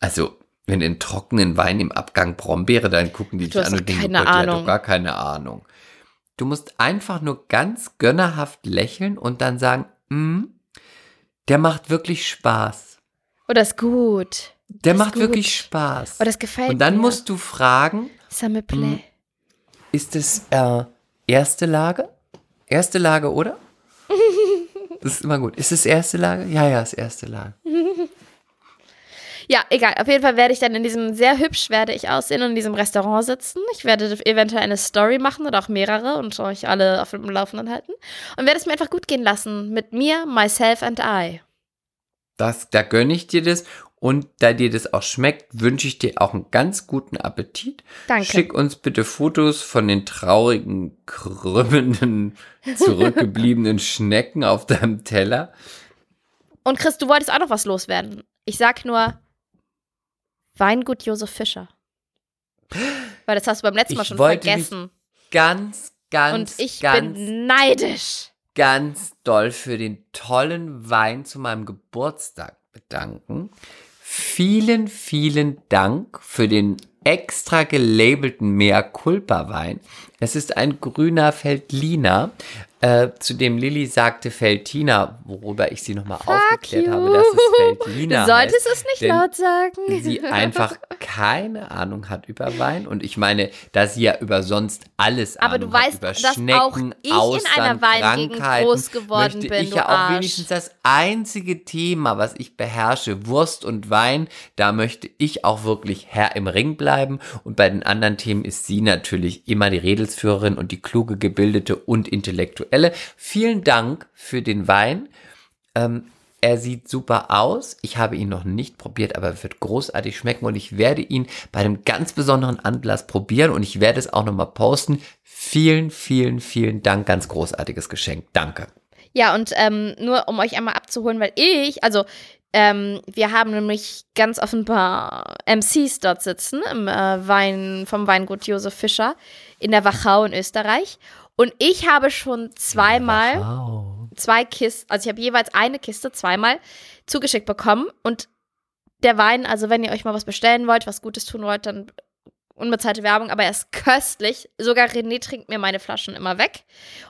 Also, wenn in trockenen Wein im Abgang Brombeere, dann gucken die Du dich an und denken, Gott, die hat Ahnung. gar keine Ahnung. Du musst einfach nur ganz gönnerhaft lächeln und dann sagen, mm, der macht wirklich Spaß. Oh, das ist gut. Der Das macht gut. wirklich Spaß. Oh, das gefällt und dann mir. musst du fragen. Mhm. ist es äh, erste Lage? Erste Lage, oder? Das ist immer gut. Ist es erste Lage? Ja, ja, ist erste Lage. Ja, egal. Auf jeden Fall werde ich dann in diesem, sehr hübsch werde ich aussehen und in diesem Restaurant sitzen. Ich werde eventuell eine Story machen oder auch mehrere und euch alle auf dem Laufenden halten. Und werde es mir einfach gut gehen lassen. Mit mir, myself and I. Das, da gönne ich dir das. Und da dir das auch schmeckt, wünsche ich dir auch einen ganz guten Appetit. Danke. Schick uns bitte Fotos von den traurigen, krümmenden, zurückgebliebenen Schnecken auf deinem Teller. Und Chris, du wolltest auch noch was loswerden. Ich sag nur Weingut Josef Fischer. Weil das hast du beim letzten Mal Ich schon vergessen. Ganz, Und ganz, ich ganz, bin neidisch. ganz doll für den tollen Wein zu meinem Geburtstag bedanken. Vielen, vielen Dank für den extra gelabelten Mea Culpa Wein. Es ist ein grüner Veltliner, äh, zu dem Lilly sagte Veltina, worüber ich sie nochmal aufgeklärt you. habe, dass es Veltliner Du solltest heißt, es nicht laut sagen. sie einfach keine Ahnung hat über Wein. Und ich meine, da sie ja über sonst alles Aber Ahnung du weißt, hat, über dass auch Schnecken, ich in einer Ausland, Weingegend groß geworden bin, ich ja auch Arsch. wenigstens das einzige Thema, was ich beherrsche, Wurst und Wein, da möchte ich auch wirklich Herr im Ring bleiben. Und bei den anderen Themen ist sie natürlich immer die Redelsführerin und die kluge, gebildete und intellektuelle. Vielen Dank für den Wein. Ähm, er sieht super aus. Ich habe ihn noch nicht probiert, aber er wird großartig schmecken und ich werde ihn bei einem ganz besonderen Anlass probieren und ich werde es auch nochmal posten. Vielen, vielen, vielen Dank. Ganz großartiges Geschenk. Danke. Ja, und ähm, nur um euch einmal abzuholen, weil ich, also ähm, wir haben nämlich ganz offenbar MCs dort sitzen im äh, Wein vom Weingut Josef Fischer in der Wachau in Österreich. Und ich habe schon zweimal zwei Kisten, also ich habe jeweils eine Kiste zweimal zugeschickt bekommen. Und der Wein, also wenn ihr euch mal was bestellen wollt, was Gutes tun wollt, dann unbezahlte Werbung, aber er ist köstlich. Sogar René trinkt mir meine Flaschen immer weg.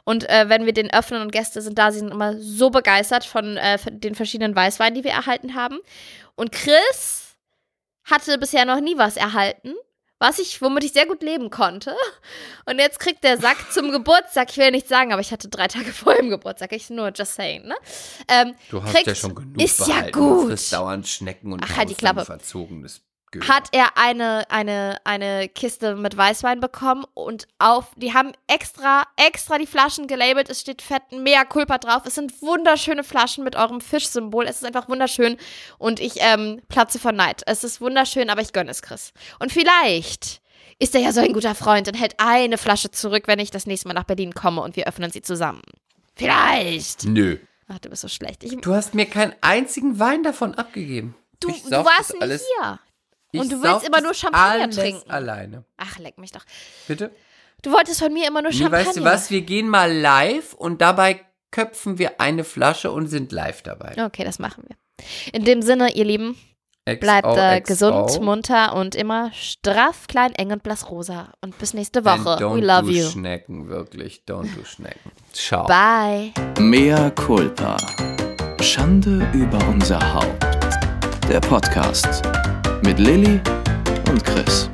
Und äh, wenn wir den öffnen und Gäste sind da, sie sind immer so begeistert von äh, den verschiedenen Weißweinen, die wir erhalten haben. Und Chris hatte bisher noch nie was erhalten, was ich, womit ich sehr gut leben konnte. Und jetzt kriegt der Sack zum Geburtstag, ich will nicht sagen, aber ich hatte drei Tage vor dem Geburtstag, ich nur just saying, ne? Ähm, Du hast kriegt, ja schon genug ist ja behalten. gut. Du dauernd Schnecken und Ach, halt die Klappe. verzogenes Gehör. hat er eine, eine, eine Kiste mit Weißwein bekommen und auf, die haben extra, extra die Flaschen gelabelt. Es steht fett Mea Culpa drauf. Es sind wunderschöne Flaschen mit eurem Fischsymbol. Es ist einfach wunderschön und ich ähm, platze vor Neid. Es ist wunderschön, aber ich gönne es Chris. Und vielleicht ist er ja so ein guter Freund und hält eine Flasche zurück, wenn ich das nächste Mal nach Berlin komme und wir öffnen sie zusammen. Vielleicht. Nö. Ach, du bist so schlecht. Ich, Du hast mir keinen einzigen Wein davon abgegeben. du, du warst nicht hier. Ich und du willst immer nur Champagner alles trinken. alleine. Ach, leck mich doch. Bitte? Du wolltest von mir immer nur Nee, Champagner. weißt du was? Wir gehen mal live und dabei köpfen wir eine Flasche und sind live dabei. Okay, das machen wir. In dem Sinne, ihr Lieben, bleibt äh, gesund, munter und immer straff, klein, eng und blassrosa. Und bis nächste Woche. And don't We love do you. Schnecken, wirklich. Don't do Schnecken. Ciao. Bye. Mea culpa. Schande über unser Haupt. Der Podcast mit Lilly und Chris.